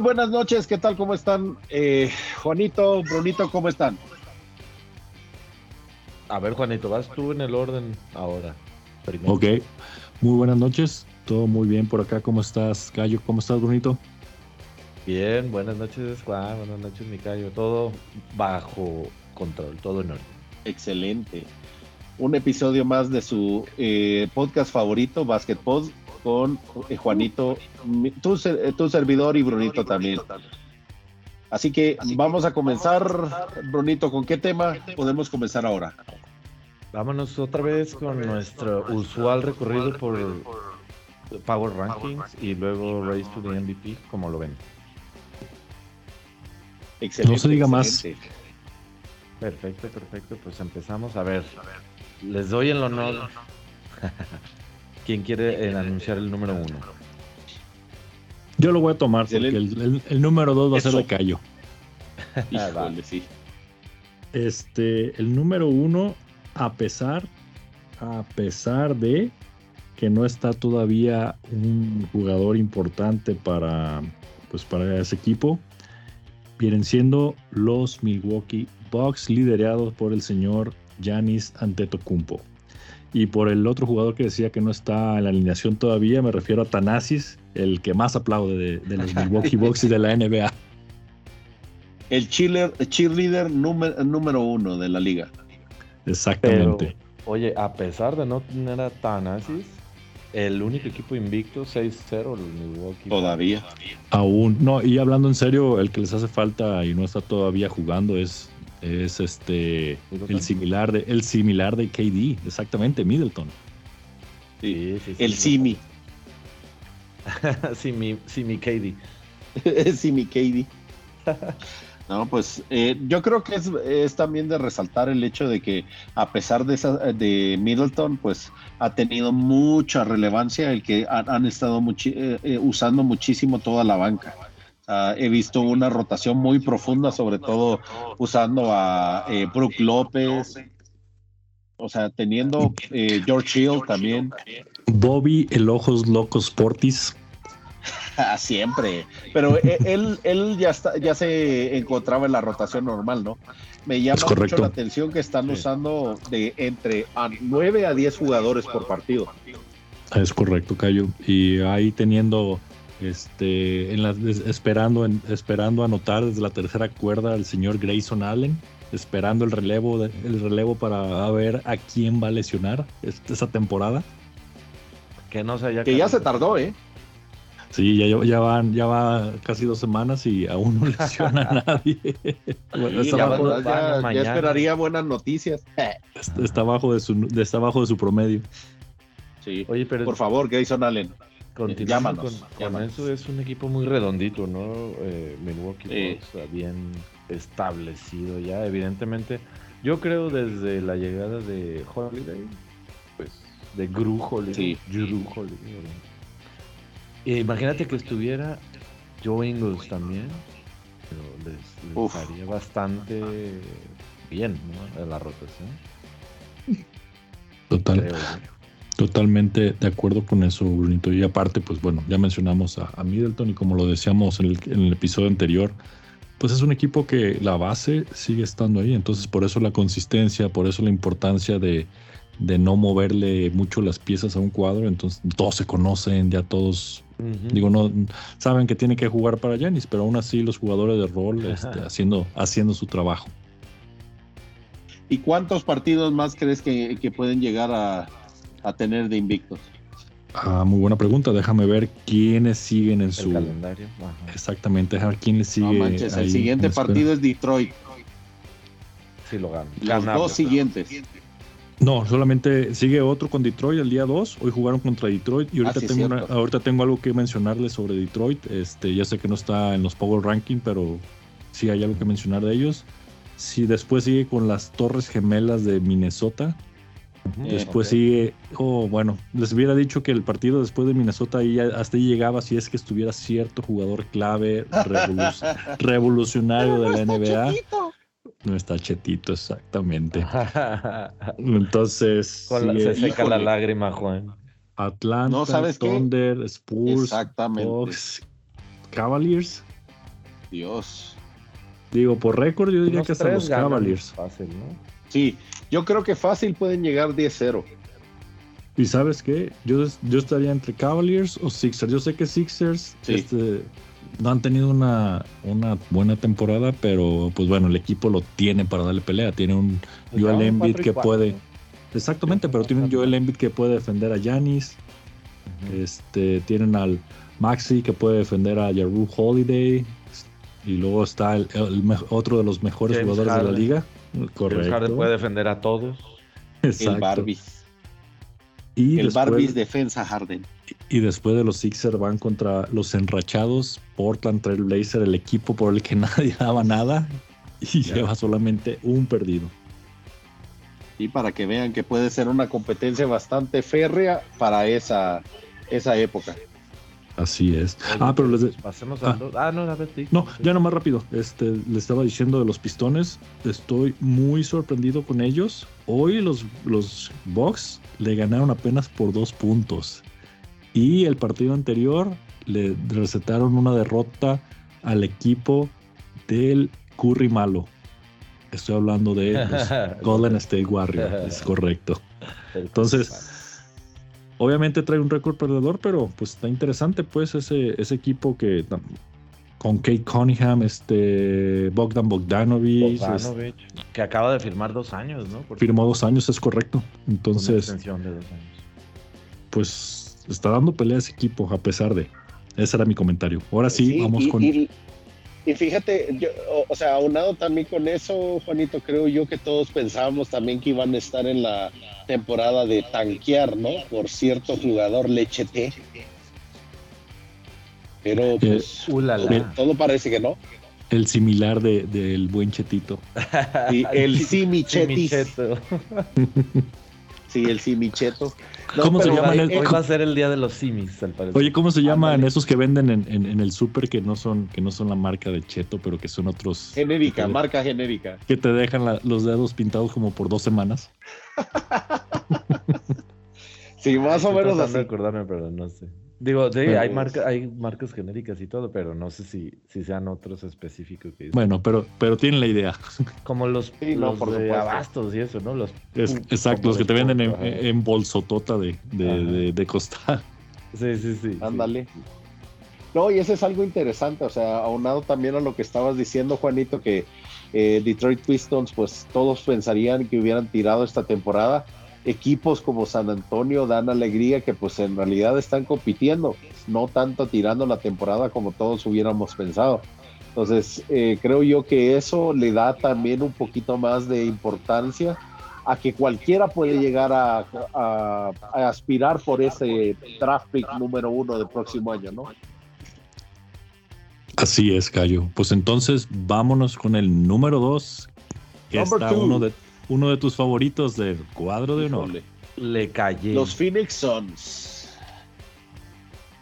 Muy buenas noches, ¿qué tal? ¿Cómo están? Eh, Juanito, Brunito, ¿cómo están? A ver, Juanito, vas tú en el orden ahora. Primero. Ok, muy buenas noches, todo muy bien por acá. ¿Cómo estás, Cayo? ¿Cómo estás, Brunito? Bien, buenas noches, Juan. Buenas noches, Micayo. Todo bajo control, todo en orden. Excelente. Un episodio más de su eh, podcast favorito, Basketball, con eh, Juanito, tu, eh, tu servidor y Brunito también. Así que vamos a comenzar, Brunito, ¿con qué tema podemos comenzar ahora? Vámonos otra vez con nuestro usual recorrido por Power Rankings y luego Race to the MVP, como lo ven. Excelente. No se diga más. Perfecto, perfecto. Pues empezamos. A ver, les doy el honor. ¿Quién quiere eh, anunciar el número uno? Yo lo voy a tomar porque el, el- el número dos va a ser Eso. de Cayo. Híjole, sí. Este, el número uno, a pesar, a pesar de que no está todavía un jugador importante para, pues para ese equipo, vienen siendo los Milwaukee Bucks liderados por el señor Giannis Antetokounmpo. Y por el otro jugador que decía que no está en la alineación todavía, me refiero a Tanasis, el que más aplaude de, de los Milwaukee Bucks y de la NBA. El cheerleader, cheerleader número, número uno de la liga. Exactamente. Oye, a pesar de no tener a Thanasis, el único equipo invicto 6-0, el Milwaukee. Todavía. Aún, no, y hablando en serio, el que les hace falta y no está todavía jugando es, es este Middleton. el similar de el similar de KD, exactamente, Middleton. Sí. Sí, sí. El Simi. sí, mi, sí, mi KD. Simi Katie. No, pues eh, yo creo que es, es también de resaltar el hecho de que a pesar de, esa, de Middleton, pues ha tenido mucha relevancia el que han, han estado muchi- eh, eh, usando muchísimo toda la banca. Ah, he visto una rotación muy profunda, sobre todo usando a eh, Brook López, o sea, teniendo eh, George Hill también. Bobby, el ojos locos Portis. Siempre. Pero e- él, él ya está, ya se encontraba en la rotación normal, ¿no? Me llama mucho la atención que están usando de entre a 9 a 10 jugadores por partido. Es correcto, Cayo. Y ahí teniendo este en la- es- esperando en- esperando anotar desde la tercera cuerda al señor Grayson Allen, esperando el relevo de- el relevo para ver a quién va a lesionar esta temporada. Que no se haya Que ya se tardó, ¿eh? Sí, ya, ya van, ya va casi dos semanas y aún no lesiona a nadie. Bueno, Sí, está, ya, bajo, esperaría buenas noticias. está bajo de su, está bajo de su promedio. Sí. Oye, pero Por favor, Grayson Allen. Continuando llámanos, con, con llámanos. eso, es un equipo muy redondito, ¿no? Eh, Milwaukee Sí. Bucks, bien establecido ya, evidentemente. Yo creo desde la llegada de Holiday, pues, de Gru Holiday. Sí. Jrue Holiday. Eh, imagínate que estuviera Joe Ingles también, pero les, les haría bastante bien, ¿no? En la rotación, Total. creo. Totalmente de acuerdo con eso, Brunito. Y aparte, pues bueno, ya mencionamos a, a Middleton y como lo decíamos en el, en el episodio anterior, pues es un equipo que la base sigue estando ahí. Entonces, por eso la consistencia, por eso la importancia de, de no moverle mucho las piezas a un cuadro. Entonces, todos se conocen, ya todos, digo, no saben que tiene que jugar para Yanis, pero aún así los jugadores de rol este, haciendo, haciendo su trabajo. ¿Y cuántos partidos más crees que, que pueden llegar a, a tener de invictos? Ah, muy buena pregunta. Déjame ver quiénes siguen en el su. calendario. ajá. Exactamente, déjame ver quién le sigue. No manches, el siguiente partido es Detroit. Sí lo gana. Los Ganable. dos siguientes. No, solamente sigue otro con Detroit el día 2. Hoy jugaron contra Detroit y ahorita, Ah, sí, tengo, una- ahorita tengo algo que mencionarles sobre Detroit. Este, ya sé que no está en los Power Ranking, pero sí hay algo que mencionar de ellos. Si después sigue con las Torres Gemelas de Minnesota, después ok. sigue, oh, bueno, les hubiera dicho que el partido después de Minnesota ahí hasta ahí llegaba si es que estuviera cierto jugador clave, revolu- revolucionario de la NBA. No está chetito, exactamente. Entonces, Con la- sigue se seca la lágrima, Juan. Atlanta, No, ¿sabes qué? Thunder, Spurs, Exactamente. Bucks, Cavaliers. Dios. Digo, por récord yo diría Unos que hasta los Cavaliers. Fácil, ¿no? Sí, yo creo que fácil pueden llegar 10-0. Y sabes qué, yo, yo estaría entre Cavaliers o Sixers. Yo sé que Sixers Sí. este, no han tenido una, una buena temporada, pero pues bueno, el equipo lo tiene para darle pelea. Tiene un Pues Joel Embiid que puede. Exactamente, pero tiene un Joel Embiid que puede defender a. Ujú. Este, tienen al Maxi que puede defender a Yaru Holiday. Y luego está el, otro de los mejores James jugadores de la Harden. Liga. James Correcto. Harden puede defender a todos. Exacto. El Barbies. Y el después, Barbies defensa Harden. y después de los Sixers van contra los enrachados Portland Trail Blazer, el equipo por el que nadie daba nada. Y Ya. lleva solamente un perdido. Y para que vean que puede ser una competencia bastante férrea para esa, esa época. Así es. Oye, Ah, pero les, de- Pasemos Ah. al dos. Ah, no, a ver, sí. No, ya no más rápido. Este, le estaba diciendo de los pistones. Estoy muy sorprendido con ellos. Hoy los, los Bucks le ganaron apenas por dos puntos. Y el partido anterior le recetaron una derrota al equipo del Curry malo. Estoy hablando de los Golden State Warriors. Es correcto. Entonces, Obviamente trae un récord perdedor, pero pues está interesante pues ese, ese equipo que con Kate Cunningham, este Bogdan Bogdanovich, Bogdanovic, que acaba de firmar dos años, ¿no? Firmó dos años, es correcto. una Entonces, extensión de dos años. pues está dando pelea ese equipo a pesar de. Ese era mi comentario. Ahora sí, vamos y, con. y- y fíjate, yo, o, o sea, aunado también con eso, Juanito, creo yo que todos pensábamos también que iban a estar en la temporada de tanquear, ¿no? Por cierto jugador lechete. Pero pues Ulala. todo, todo parece que no. El similar de- del buen Chetito. Y el Simichetis. Micheto. Sí, el Simicheto. ¿Cómo se llaman Hoy va a ser el día de los simis, al parecer. Oye, ¿cómo se llaman Ándale. esos que venden en, en- en el súper que no son que no son la marca de Cheto, pero que son otros Genérica, te- marca genérica. que te dejan la- los dedos pintados como por dos semanas? Sí, más o menos tratando así. de acordarme, pero no sé. Digo, sí, Pero- hay, marca, hay marcas genéricas y todo, pero no sé si, si sean otros específicos que dicen. Bueno, pero pero tienen la idea. Como los, Sí, no, los por de supuesto. abastos y eso, ¿no? Los, Es- exacto, los que te venden en, en bolsotota de, de, de, de costal. sí, sí, sí. sí. Ándale. No, y eso es algo interesante, o sea, aunado también a lo que estabas diciendo, Juanito, que eh, Detroit Pistons, pues todos pensarían que hubieran tirado esta temporada. Equipos como San Antonio dan alegría que pues en realidad están compitiendo, no tanto tirando la temporada como todos hubiéramos pensado. Entonces, eh, creo yo que eso le da también un poquito más de importancia a que cualquiera puede llegar a, a- a aspirar por ese draft pick número uno del próximo año, ¿no? Así es, Cayo. Pues entonces vámonos con el número dos, que Number está two. uno de, uno de tus favoritos del cuadro de honor. Híjole. Le callé. Los Phoenix Suns.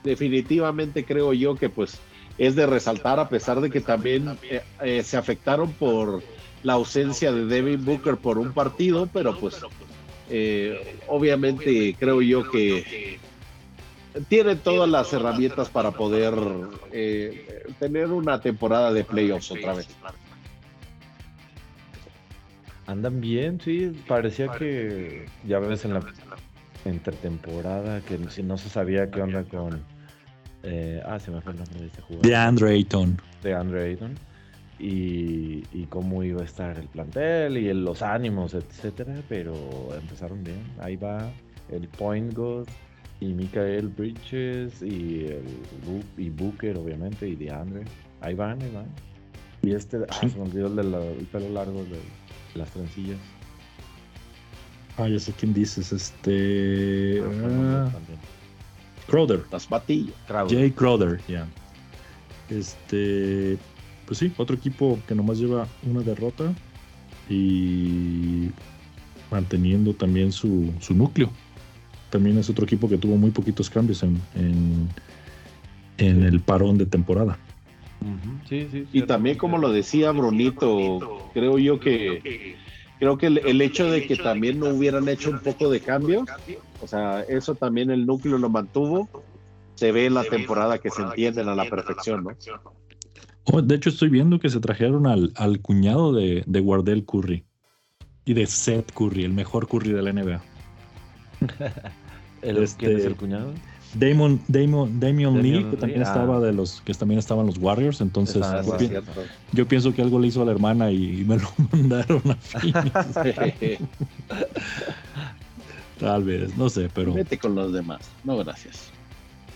Definitivamente creo yo que pues es de resaltar a pesar de que también eh, eh, se afectaron por la ausencia de Devin Booker por un partido, pero pues eh, obviamente creo yo que tiene todas las herramientas para poder eh, tener una temporada de playoffs otra vez. Andan bien, sí. Parecía que ya ves en la intertemporada que no se sabía qué onda con. eh, ah, se me fue el nombre de ese jugador. De Andre Ayton. de Andre Ayton. Y, y cómo iba a estar el plantel y el- los ánimos, etcétera. Pero empezaron bien. Ahí va el Point God y Michael Bridges y, el, y Booker, obviamente, y DeAndre. Ahí van, ahí van. Y este, ah, se me olvidó el del el pelo largo de las trencillas. Ah, ya sé quién dices. Este. ah. Crowder. Las batillas. Crowder. Jay Crowder, ya. Este. Pues sí, otro equipo que nomás lleva una derrota y manteniendo también su, su núcleo. También es otro equipo que tuvo muy poquitos cambios en, en, en el parón de temporada. Sí, sí. Y cierto, también como cierto. lo decía Brunito, creo yo que creo que el, el hecho de que también no hubieran hecho un poco de cambio, o sea, eso también el núcleo lo mantuvo, se ve en la temporada que se entienden a la perfección, ¿no? Oh, de hecho, estoy viendo que se trajeron al, al cuñado de, de Wardell Curry y de Seth Curry, el mejor Curry de la NBA. ¿El, Este- ¿Quién es el cuñado? Damon, Damon, Damian Damian Lee, que Lee, también ah. estaba de los que también estaban los Warriors, entonces Está- yo, pi- pienso que algo le hizo a la hermana y, y me lo mandaron a Phoenix. Tal vez, no sé, pero Vete con los demás. No, gracias.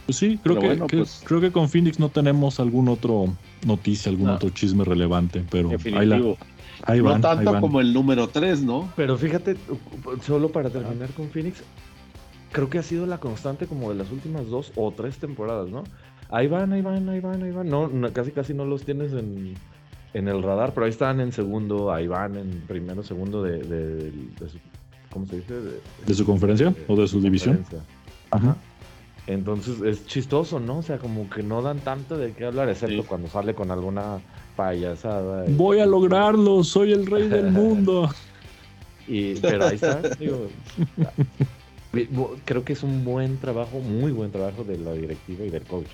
pues sí, creo que, bueno, que- pues- creo que con Phoenix no tenemos algún otro noticia, algún No. otro chisme relevante, pero ahí, la- no ahí tanto van. como el número 3, ¿no? Pero fíjate, solo para terminar con Phoenix, creo que ha sido la constante como de las últimas dos o tres temporadas, ¿no? Ahí van, ahí van, ahí van, ahí van. No, no, casi casi no los tienes en, en el radar, pero ahí están en segundo, ahí van en primero, segundo de, de- de su, ¿cómo se dice? De, ¿De su conferencia o de su división? conferencia. Ajá. Entonces es chistoso, ¿no? O sea, como que no dan tanto de qué hablar, excepto Sí. cuando sale con alguna payasada. y- Voy a lograrlo, soy el rey del mundo. Y, pero ahí está, digo, creo que es un buen trabajo, muy buen trabajo de la directiva y del coach.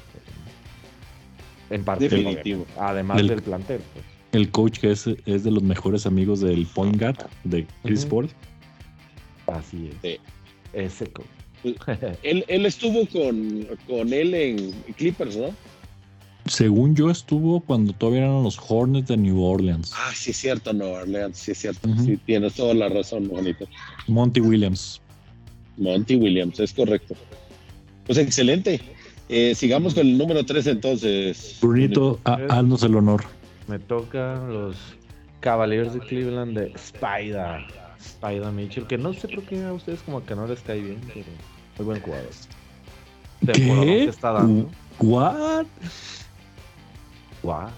En parte, Definitivo. además Del- del plantel. Pues. El coach que es, es de los mejores amigos del point guard de Chris Ujú. Paul. Así es. Sí. Ese coach. Él, él estuvo con, con él en Clippers, ¿no? Según yo estuvo cuando todavía eran los Hornets de New Orleans. Ah, sí es cierto, no, Orleans, sí es cierto. Sí, tienes toda la razón, bonito. Monty Williams. Monty Williams, es correcto. Pues excelente. Eh, sigamos con el número 3 entonces. Brunito, ha- haznos el honor. Me tocan los Cavaliers de Cleveland de Spider. Spider Mitchell, que no sé por qué a ustedes como que no les cae bien, pero muy buen jugador. ¿Qué? que está dando. What? Guau.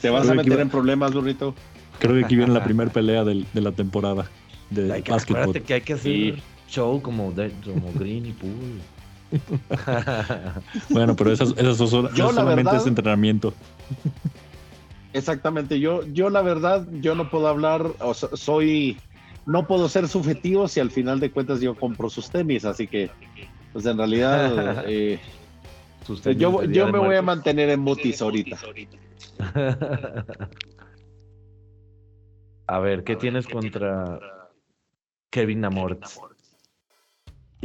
¿Te vas a Creo meter en problemas, burrito? Creo que aquí viene la primera pelea del- de la temporada de Hay que, básquetbol. acuérdate que hay que hacer Sí. Show como, de, como Green y Pool. Bueno, pero esas, esas son- Yo, eso la solamente verdad- es entrenamiento. Exactamente, yo, yo la verdad, yo no puedo hablar, o sea, soy, no puedo ser subjetivo si al final de cuentas yo compro sus tenis, así que, pues en realidad, eh, Sus tenis yo, yo me voy a mantener en mutis ahorita. a ver, ¿qué tienes contra Kevin Amort?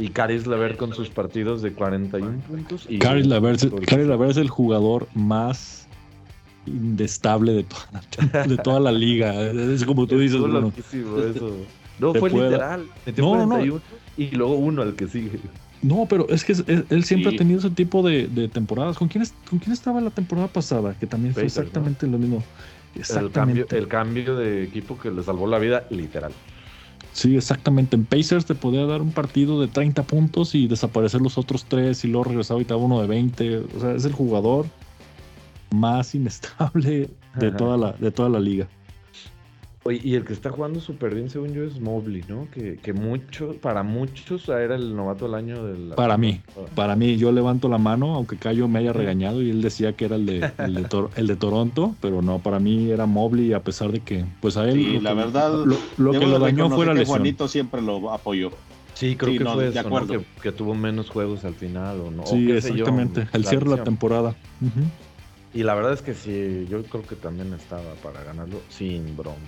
Y Caris Lever con sus partidos de 41 puntos. Y Caris Levert, Por- Caris Levert es el jugador más indestable de toda la, de toda la liga. Es como tú dices, Bruno. eso. No, fue puede- literal. Metió No, no, no. 41 y luego uno al que sigue. No, pero es que es- es- él siempre Sí. ha tenido ese tipo de, de temporadas. ¿Con quién, es- ¿Con quién estaba la temporada pasada? Que también fue exactamente lo mismo. El cambio, Exactamente. el cambio de equipo que le salvó la vida, literal. Sí, exactamente. En Pacers te podía dar un partido de 30 puntos y desaparecer los otros tres y luego regresaba y te daba uno de 20. O sea, es el jugador más inestable de Ajá. toda la, de toda la liga. Oye, y el que está jugando súper bien, según yo, es Mobley, ¿no? Que, que mucho, para muchos era el novato del año del. Para mí. Para mí, yo levanto la mano, aunque Cayo me haya regañado y él decía que era el de, el de, Tor- el de Toronto, pero no, para mí era Mobley, a pesar de que, pues a él. Sí, lo la que- verdad, Lo, lo que lo de dañó fue la lesión. Juanito siempre lo apoyó. Sí, creo Sí, que no, fue de eso. Que, que tuvo menos juegos al final o no. o Sí, sé yo, exactamente. El cierre de la temporada. Y la verdad es que sí, yo creo que también estaba para ganarlo sin bronca.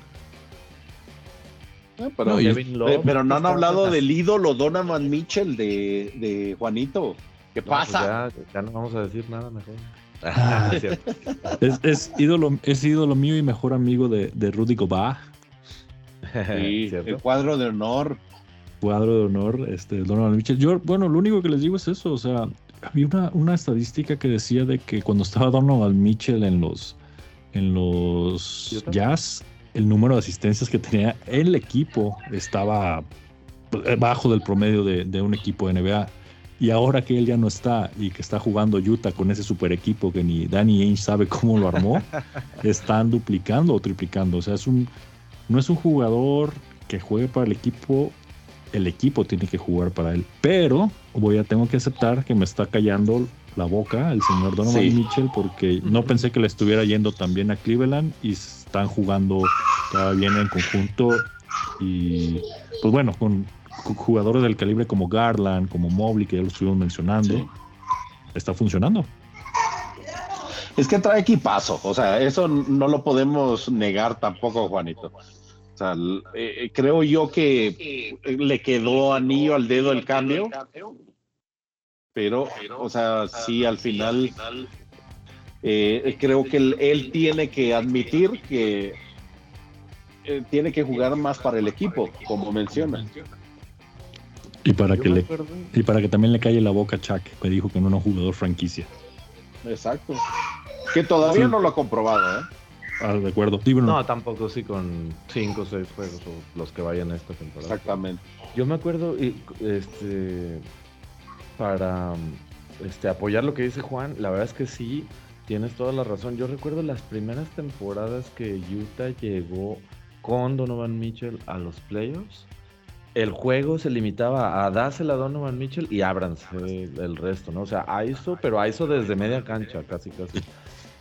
Ah, pero, No, y- Kevin Love eh, pero no han hablado del ídolo Donovan Mitchell de, de Juanito. ¿Qué No, pues pasa? ya, ya no vamos a decir nada mejor. Ah. Es. Es, es ídolo, es ídolo mío y mejor amigo de, de Rudy Gobert, Sí, el cuadro de honor. cuadro de honor, este, Donovan Mitchell. Yo, bueno, lo único que les digo es eso, o sea, había una, una estadística que decía de que cuando estaba Donovan Mitchell en los, en los. Jazz, el número de asistencias que tenía el equipo estaba pues, bajo del promedio de, de un equipo de NBA. Y ahora que él ya no está y que está jugando Utah con ese super equipo que ni Danny Ainge sabe cómo lo armó, están duplicando o triplicando. O sea, es un, no es un jugador que juegue para el equipo, el equipo tiene que jugar para él. Pero voy a tengo que aceptar que me está callando la boca el señor Donovan Sí. Mitchell porque no pensé que le estuviera yendo tan bien a Cleveland y están jugando cada bien en conjunto y pues bueno, con, con jugadores del calibre como Garland, como Mobley, que ya lo estuvimos mencionando, Sí. está funcionando. Es que trae equipazo, o sea, eso no lo podemos negar tampoco, Juanito. O sea, eh, creo yo que le quedó anillo al dedo el cambio, pero, o sea, sí, al final eh, creo que él, tiene que admitir que eh, tiene que jugar más para el equipo, como menciona. Y para, que le, y para que también le calle la boca a Chuck, que dijo que no era un jugador franquicia. Exacto. Que todavía no lo ha comprobado, ¿eh? Ah, de acuerdo. no, tampoco sí con 5 o 6 juegos o los que vayan esta temporada. Exactamente. Yo me acuerdo, este, para este, apoyar lo que dice Juan, la verdad es que sí, tienes toda la razón. Yo recuerdo las primeras temporadas que Utah llegó con Donovan Mitchell a los playoffs. El juego se limitaba a dársela a Donovan Mitchell y ábranse el resto, ¿no? O sea, ISO, pero ISO desde media cancha, casi, casi.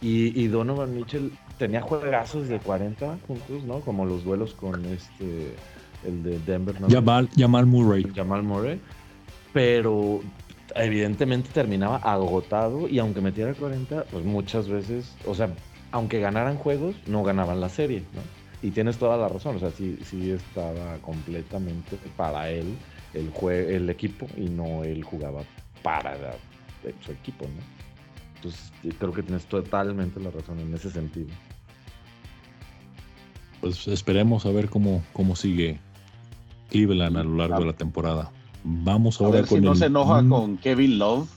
Y, Donovan Mitchell tenía juegazos de 40 puntos, ¿no? Como los duelos con este, el de Denver. ¿no? Jamal, Murray. Jamal Murray. Pero evidentemente terminaba agotado y aunque metiera 40, pues muchas veces, o sea, aunque ganaran juegos, no ganaban la serie, ¿no? Y tienes toda la razón, o sea, sí, sí estaba completamente para él el, el equipo y no él jugaba para su equipo, ¿no? Entonces, creo que tienes totalmente la razón en ese sentido. Pues esperemos a ver cómo, cómo sigue Cleveland a lo largo de la temporada. Vamos ahora a ver con si no se enoja con Kevin Love.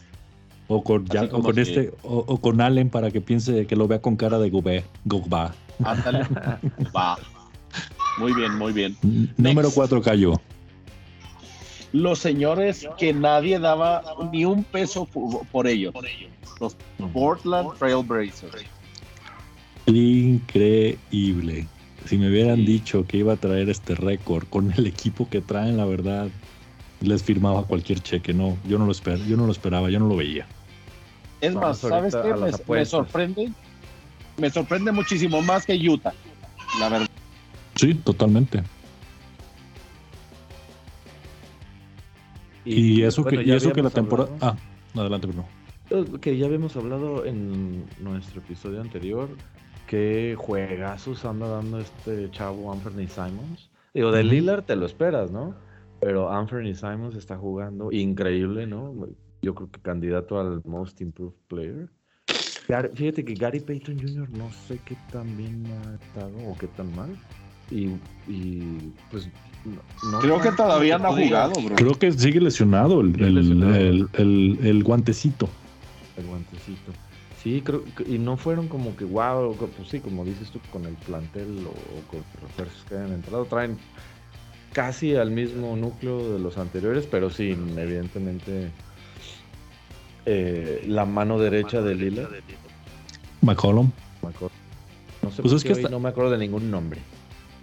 O con, con este, o, con Allen para que piense que lo vea con cara de Gogba. Ándale. Va. Muy bien, muy bien. Número 4 cayó. Los señores que nadie daba ni un peso por ellos. Los Portland Trailblazers. Increíble. Si me hubieran dicho que iba a traer este récord con el equipo que traen, la verdad, les firmaba cualquier cheque. No, yo no lo esperaba, yo no lo esperaba, yo no lo veía. Es más, ¿sabes qué? Me, sorprende. Me sorprende muchísimo más que Utah, la verdad. Sí, totalmente. Y, eso que, y eso que la temporada. Ah, adelante, Bruno que ya habíamos hablado en nuestro episodio anterior, que juegazos anda dando este chavo Anthony Simons. Digo, de Lillard te lo esperas, ¿no? Pero Anthony Simons está jugando increíble, ¿no? Yo creo que candidato al Most Improved Player. Fíjate que Gary Payton Jr. no sé qué tan bien ha estado o qué tan mal. Y, pues no, Creo que todavía no ha jugado, bro. Creo que sigue lesionado el, el, el, el guantecito el guantecito. Sí, creo que, y no fueron como que wow, pues sí, como dices tú, con el plantel o, con los refuerzos que hayan entrado, traen casi al mismo núcleo de los anteriores, pero sí, evidentemente eh, la mano derecha de Lila. McCollum. No sé pues es que no me acuerdo de ningún nombre.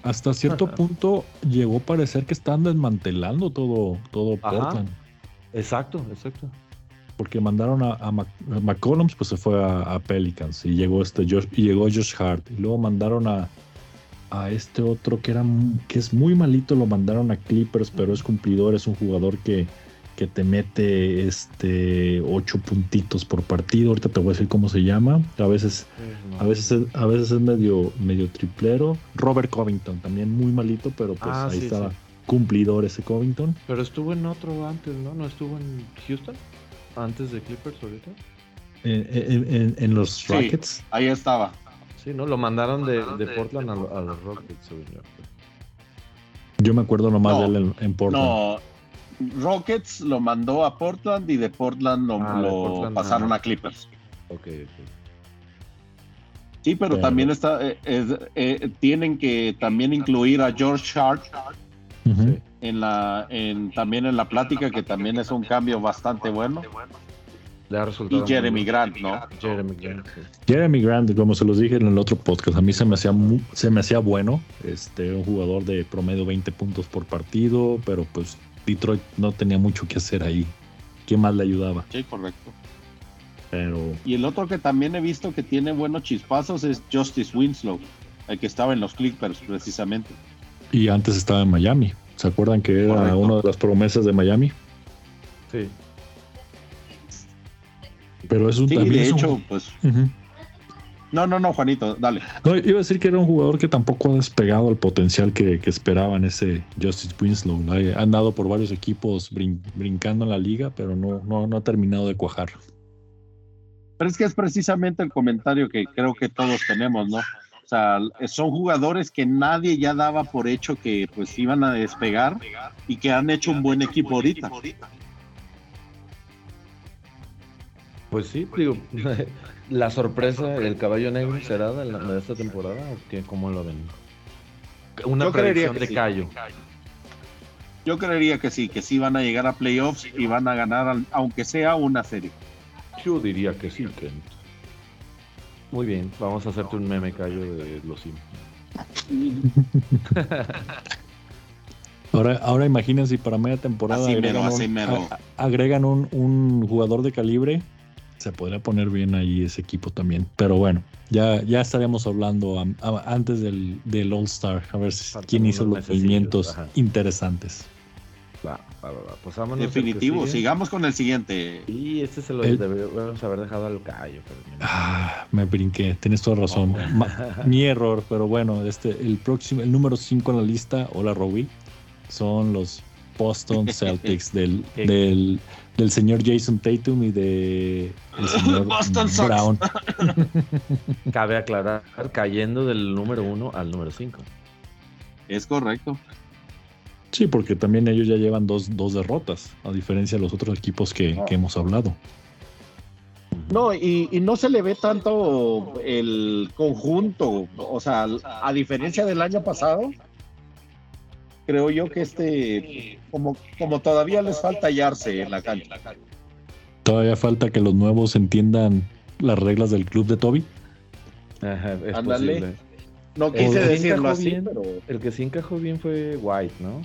Hasta cierto punto llegó a parecer que están desmantelando todo, todo Portland. Exacto, exacto porque mandaron a, a, McCollum, pues se fue a, Pelicans y llegó este Josh, y llegó Josh Hart y luego mandaron a, a este otro que era que es muy malito, lo mandaron a Clippers, pero es cumplidor, es un jugador que, que te mete este ocho puntitos por partido. Ahorita te voy a decir cómo se llama. A veces, a veces, es, a veces es medio, medio triplero. Robert Covington, también muy malito, pero pues ah, ahí estaba cumplidor ese Covington. Pero estuvo en otro antes, ¿no? ¿No estuvo en Houston? antes de Clippers ahorita? En, los Rockets. ahí estaba. Sí, ¿no? Lo mandaron de, Portland a, los Rockets, yo. me acuerdo nomás de él en, Portland. No, Rockets lo mandó a Portland y de Portland lo, ah, pasaron a, Clippers. Ok, Sí, pero, también está, eh, eh, tienen que también incluir a George Hart en la, en, también en la plática, que también es un cambio bastante bueno. Y Jeremy Grant, ¿no? Jeremy Grant. Jeremy Grant, como se los dije en el otro podcast, a mí se me hacía, se me hacía bueno, este, un jugador de promedio 20 puntos por partido, pero pues Detroit no tenía mucho que hacer ahí. ¿Quién más le ayudaba? Sí, correcto. Pero... Y el otro que también he visto que tiene buenos chispazos es Justice Winslow, el que estaba en los Clippers precisamente. Y antes estaba en Miami. ¿Se acuerdan que era una de las promesas de Miami? Sí. Pero es un sí, de hecho, pues. No, no, no, Juanito, dale. No, iba a decir que era un jugador que tampoco ha despegado el potencial que, que esperaban ese Justice Winslow. Ha andado por varios equipos brincando en la liga, pero no, no, no ha terminado de cuajar. Pero es que es precisamente el comentario que creo que todos tenemos, ¿no? O sea, son jugadores que nadie ya daba por hecho que pues iban a despegar y que han hecho un buen equipo ahorita. Pues sí, digo, la sorpresa, el caballo negro será de, esta temporada o cómo lo ven? Una Yo predicción de Cayo. Yo creería que sí, que sí van a llegar a playoffs y van a ganar, aunque sea una serie. Yo diría que sí, Kent. Muy bien, vamos a hacerte un meme Cayo de los Sims. Ahora, ahora imagínense si para media temporada agregan, un, un, jugador de calibre se podría poner bien ahí ese equipo también. Pero bueno, ya, ya estaremos hablando antes del, del All Star, a ver quién hizo los movimientos interesantes. Va, va, va, Pues Definitivo, sigamos con el siguiente. Y este se lo debemos haber dejado al callo. ah, me brinqué, tienes toda razón. mi error, pero bueno, este, el próximo, el número 5 en la lista, hola Robbie, son los Boston Celtics del, del del señor Jason Tatum y de el señor Brown. Cabe aclarar, cayendo del número uno al número cinco. Es correcto. Sí, porque también ellos ya llevan dos, derrotas, a diferencia de los otros equipos que, hemos hablado. No, y, y, no se le ve tanto el conjunto, o sea, a diferencia del año pasado, creo yo que este, como, como todavía les falta hallarse en la cancha. Todavía falta que los nuevos entiendan las reglas del club de Toby. Ajá, es Posible. No quise decirlo así, pero... El que sí encajó bien fue White, ¿no?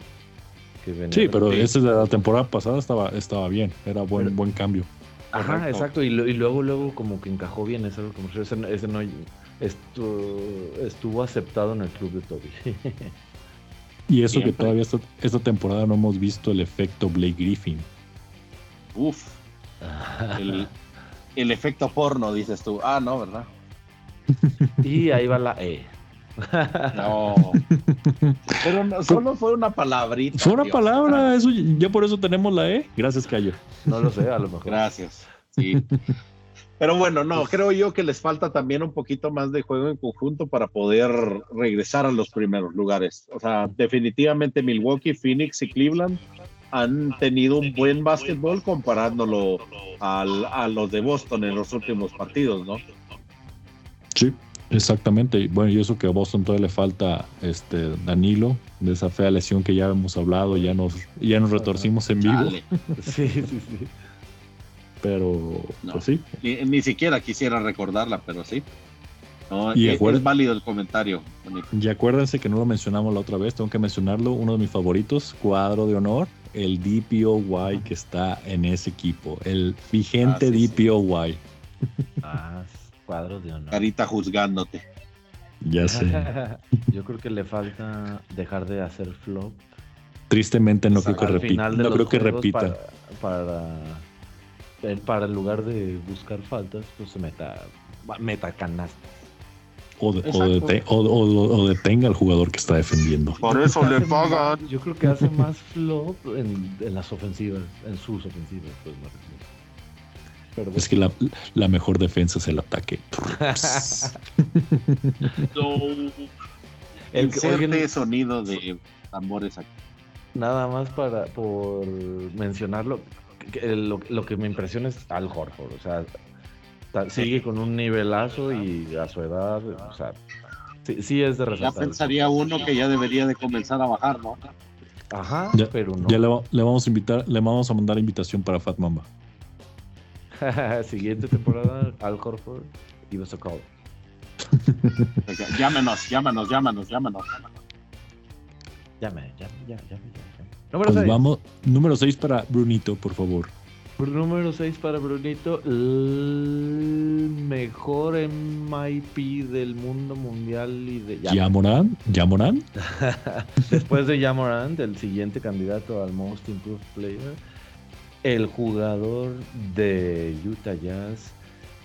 sí, pero ese de la temporada pasada estaba, estaba bien, era buen, buen cambio. Ajá, exacto, y, luego, luego como que encajó bien, ese, ese no estuvo, estuvo aceptado en el club de Toby. Y eso que todavía esta, temporada no hemos visto el efecto Blake Griffin. Uf. El, efecto porno, dices tú. Ah, no, ¿verdad? y ahí va la E. No. Pero solo fue una palabrita. Fue una palabra, eso, ya por eso tenemos la E. Gracias, Cayo. No lo sé, a lo mejor. Gracias. Sí. Pero bueno, no, creo yo que les falta también un poquito más de juego en conjunto para poder regresar a los primeros lugares. O sea, definitivamente Milwaukee, Phoenix y Cleveland han tenido un buen básquetbol comparándolo a los de Boston en los últimos partidos, ¿no? Sí, exactamente. Bueno, y eso que a Boston todavía le falta este Danilo, de esa fea lesión que ya hemos hablado, ya nos, ya nos retorcimos en vivo. Sí, sí, sí pero pues sí. Ni, siquiera quisiera recordarla, pero sí. y es, válido el comentario. Y acuérdense que no lo mencionamos la otra vez, tengo que mencionarlo, uno de mis favoritos, cuadro de honor, el DPOY que está en ese equipo, el vigente ah, DPOY. Ah, cuadro de honor. Carita juzgándote. Ya sé. Yo creo que le falta dejar de hacer flop. Tristemente no creo que repita. No creo que repita. para para el lugar de buscar faltas, pues se meta, meta canastas. O, o, detenga al jugador que está defendiendo. Por eso le pagan. Yo creo que hace más flop en, las ofensivas, en sus ofensivas, pues Es que la, mejor defensa es el ataque. el que, sonido de tambores aquí. Nada más para por mencionarlo, lo, que me impresiona es Al Horford, o sea, sigue con un nivelazo y a su edad, o sea, sí, es de resaltar. Ya pensaría uno que ya debería de comenzar a bajar, ¿no? Ajá, pero no. Ya le, vamos a invitar, le vamos a mandar invitación para Fat Mamba. Siguiente temporada, Al Horford, give us a call. llámenos, llámenos, llámenos, llámenos. Llame, llame, llame, llame. Número pues vamos, número 6 para Brunito, por favor. Número 6 para Brunito, el mejor MIP del mundo mundial y de Yamoran. ¿Yamoran? Después de Yamoran, el siguiente candidato al Most Improved Player, el jugador de Utah Jazz,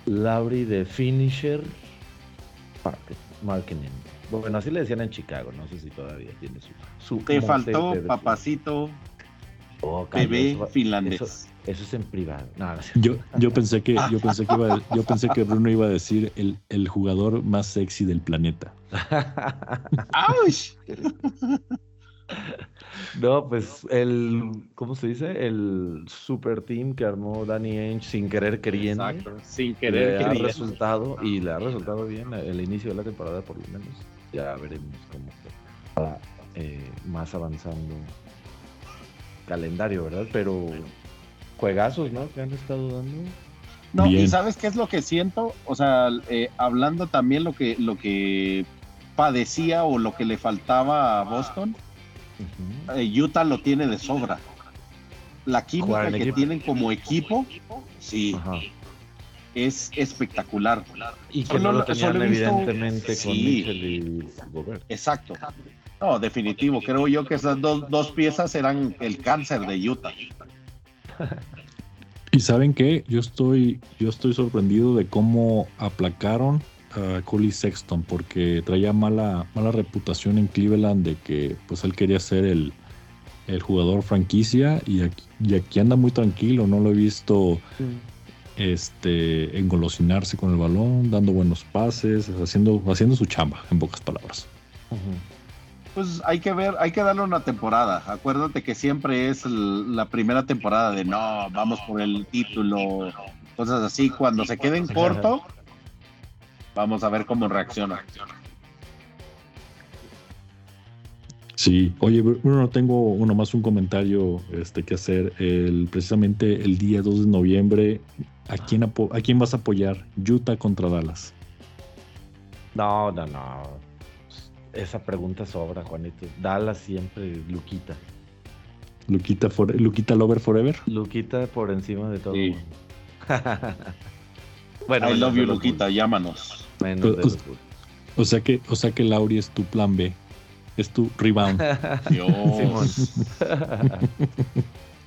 Lauri de Finisher, Marketing. Bueno, así le decían en Chicago, no sé si todavía tiene su... su Te faltó, de- papacito, Oh, bebé eso- finlandés. Eso, eso es en privado. No, no es Yo, yo pensé que, yo pensé que iba, a- yo pensé que Bruno iba a decir el, el jugador más sexy del planeta. ¡Ay! No, pues el, ¿cómo se dice? El super team que armó Danny Ainge sin querer queriendo. Exacto, sin le querer ha queriendo. resultado y le ha resultado bien el inicio de la temporada por lo menos. Ya veremos cómo va eh, más avanzando calendario, ¿verdad? Pero juegazos, ¿no? Que han estado dando. No, y sabes qué es lo que siento, o sea, eh, hablando también lo que lo que padecía o lo que le faltaba a Boston, eh, Utah lo tiene de sobra. La química que equipo. tienen como equipo, sí, Ajá. Es espectacular. Y que Solo no lo tenían visto- evidentemente con Sí. Mitchell y Gobert. Exacto. No, definitivo. Creo yo que esas dos, dos piezas eran el cáncer de Utah. Y saben qué, yo estoy, yo estoy sorprendido de cómo aplacaron a Coley Sexton, porque traía mala, mala reputación en Cleveland de que pues él quería ser el, el jugador franquicia y aquí, y aquí anda muy tranquilo, no lo he visto este engolosinarse con el balón, dando buenos pases, haciendo, haciendo su chamba, en pocas palabras. Pues hay que ver, hay que darle una temporada. Acuérdate que siempre es la primera temporada de no, vamos por el título, cosas así. Cuando se queden corto, vamos a ver cómo reacciona. Sí, oye, Bruno, tengo uno más un comentario este, que hacer. El, precisamente el día 2 de noviembre, ¿a quién, apo- ¿a quién vas a apoyar? Utah contra Dallas. No, no, no. Esa pregunta sobra, Juanito. Dallas siempre, Luquita. Luquita, for- Luquita Lover Forever. Luquita por encima de todo. Sí. bueno, I love you, Luquita, llámanos. Menos de los Bulls. O sea que, o sea que Lauri es tu plan B. Es tu rebound. Dios.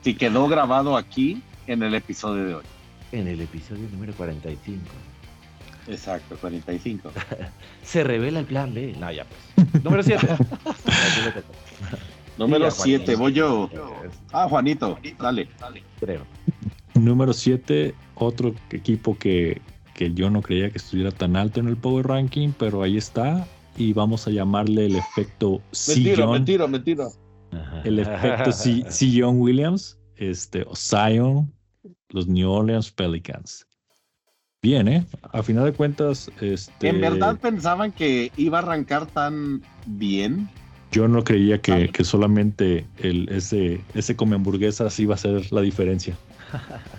Quedó grabado aquí en el episodio de hoy. en el episodio número 45. Exacto, 45. Se revela el plan B. No, ya pues. Número 7. Número Ya, Juanito. 7, voy yo. Ah, Juanito, dale. Creo. Número 7, otro equipo que, que yo no creía que estuviera tan alto en el Power Ranking, pero ahí está. Y vamos a llamarle el efecto sillón. mentira, mentira. el efecto si- Sillon Williams, este, o Zion, los New Orleans Pelicans. Bien, ¿eh? A final de cuentas, este, ¿En verdad pensaban que iba a arrancar tan bien? yo no creía que, que solamente el, ese, ese come hamburguesas iba a ser la diferencia.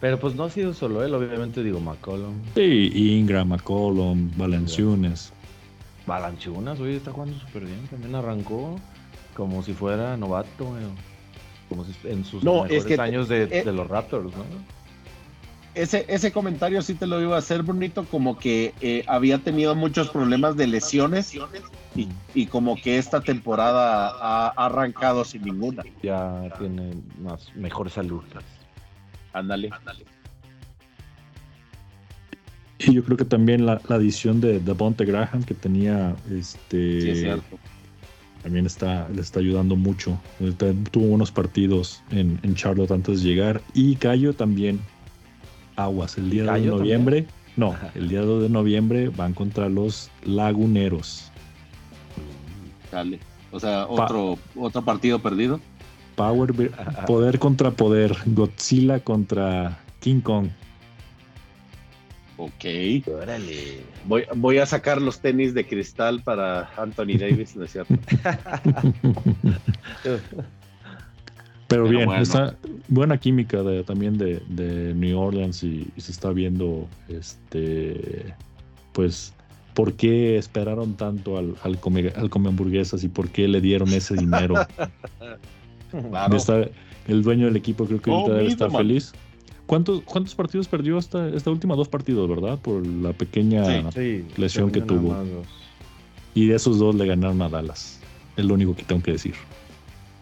Pero pues no ha sido solo él, obviamente digo McCollum. Sí, Ingram, McCollum, Valenciunes. Balanchunas, hoy está jugando súper bien. También arrancó como si fuera novato, como si en sus No, mejores es que- años de, eh, de los Raptors, ¿no? Ese, ese comentario sí te lo iba a hacer, Brunito, como que eh, había tenido muchos problemas de lesiones y, y como que esta temporada ha arrancado sin ninguna. Ya tiene más mejor salud. pues. Ándale. Y yo creo que también la, la adición de Devonte Graham, que tenía este Sí, es también está, le está ayudando mucho. Tuvo unos partidos en, en Charlotte antes de llegar. Y Cayo también. Aguas, el día de noviembre. No, el día 2 de noviembre van contra los Laguneros. Dale. O sea, otro, otro partido perdido. Power, poder contra poder. Godzilla contra King Kong. Ok. Órale. Voy, voy a sacar los tenis de cristal para Anthony Davis, ¿no es cierto? Pero, Pero bien, bueno. está buena química de- también de, de New Orleans y, y se está viendo, este, pues, por qué esperaron tanto al, al, come, al come hamburguesas y por qué le dieron ese dinero. Claro. Está- el dueño del equipo creo que Oh, ahorita debe estar feliz. ¿Cuántos, ¿Cuántos partidos perdió esta, esta última? Dos partidos, ¿verdad? Por la pequeña... Sí. Sí, Lesión que tuvo. Y de esos dos le ganaron a Dallas. Es lo único que tengo que decir.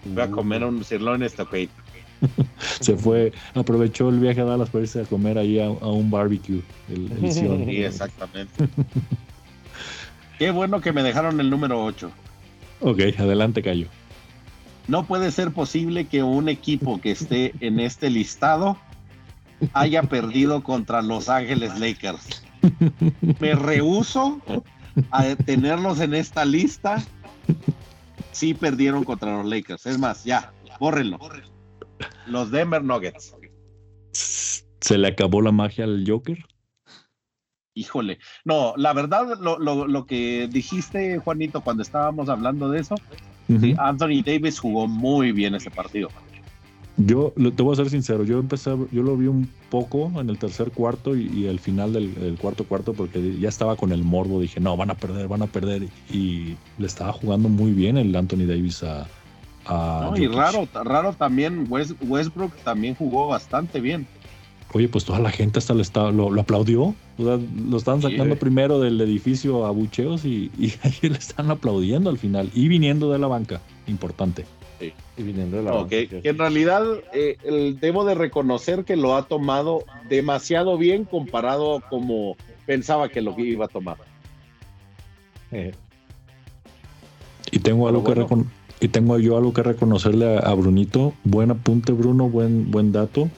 Voy a comer un sirloin estocade. Se fue, aprovechó el viaje a Dallas para irse a comer ahí a, a un barbecue. El, el Sion. Sí, exactamente. Qué bueno que me dejaron el número 8. Ok, adelante, Cayo. No puede ser posible que un equipo que esté en este listado haya perdido contra Los Ángeles Lakers. Me rehuso a tenerlos en esta lista. Sí perdieron contra los Lakers. Es más, ya, bórrenlo. Los Denver Nuggets. ¿Se le acabó la magia al Joker? Híjole, no, la verdad, lo, lo, lo que dijiste, Juanito, cuando estábamos hablando de eso, Anthony Davis jugó muy bien ese partido. Yo te voy a ser sincero, yo empecé, yo lo vi un poco en el tercer cuarto y, y al final del, del, cuarto cuarto porque ya estaba con el morbo, dije, no, van a perder, van a perder y le estaba jugando muy bien el Anthony Davis a... a no, y raro, raro también, West, Westbrook también jugó bastante bien. Oye, pues toda la gente hasta lo, estaba, lo, lo aplaudió. O sea, lo estaban sacando sí. primero del edificio a bucheos y, y ahí le están aplaudiendo al final. Y viniendo de la banca, importante. Sí. Y viniendo de la okay. Que en realidad eh, el, debo de reconocer que lo ha tomado demasiado bien comparado como pensaba que lo iba a tomar. Eh. Y tengo algo bueno. que y tengo yo algo que reconocerle a, a Brunito. Buen apunte, Bruno, buen, buen dato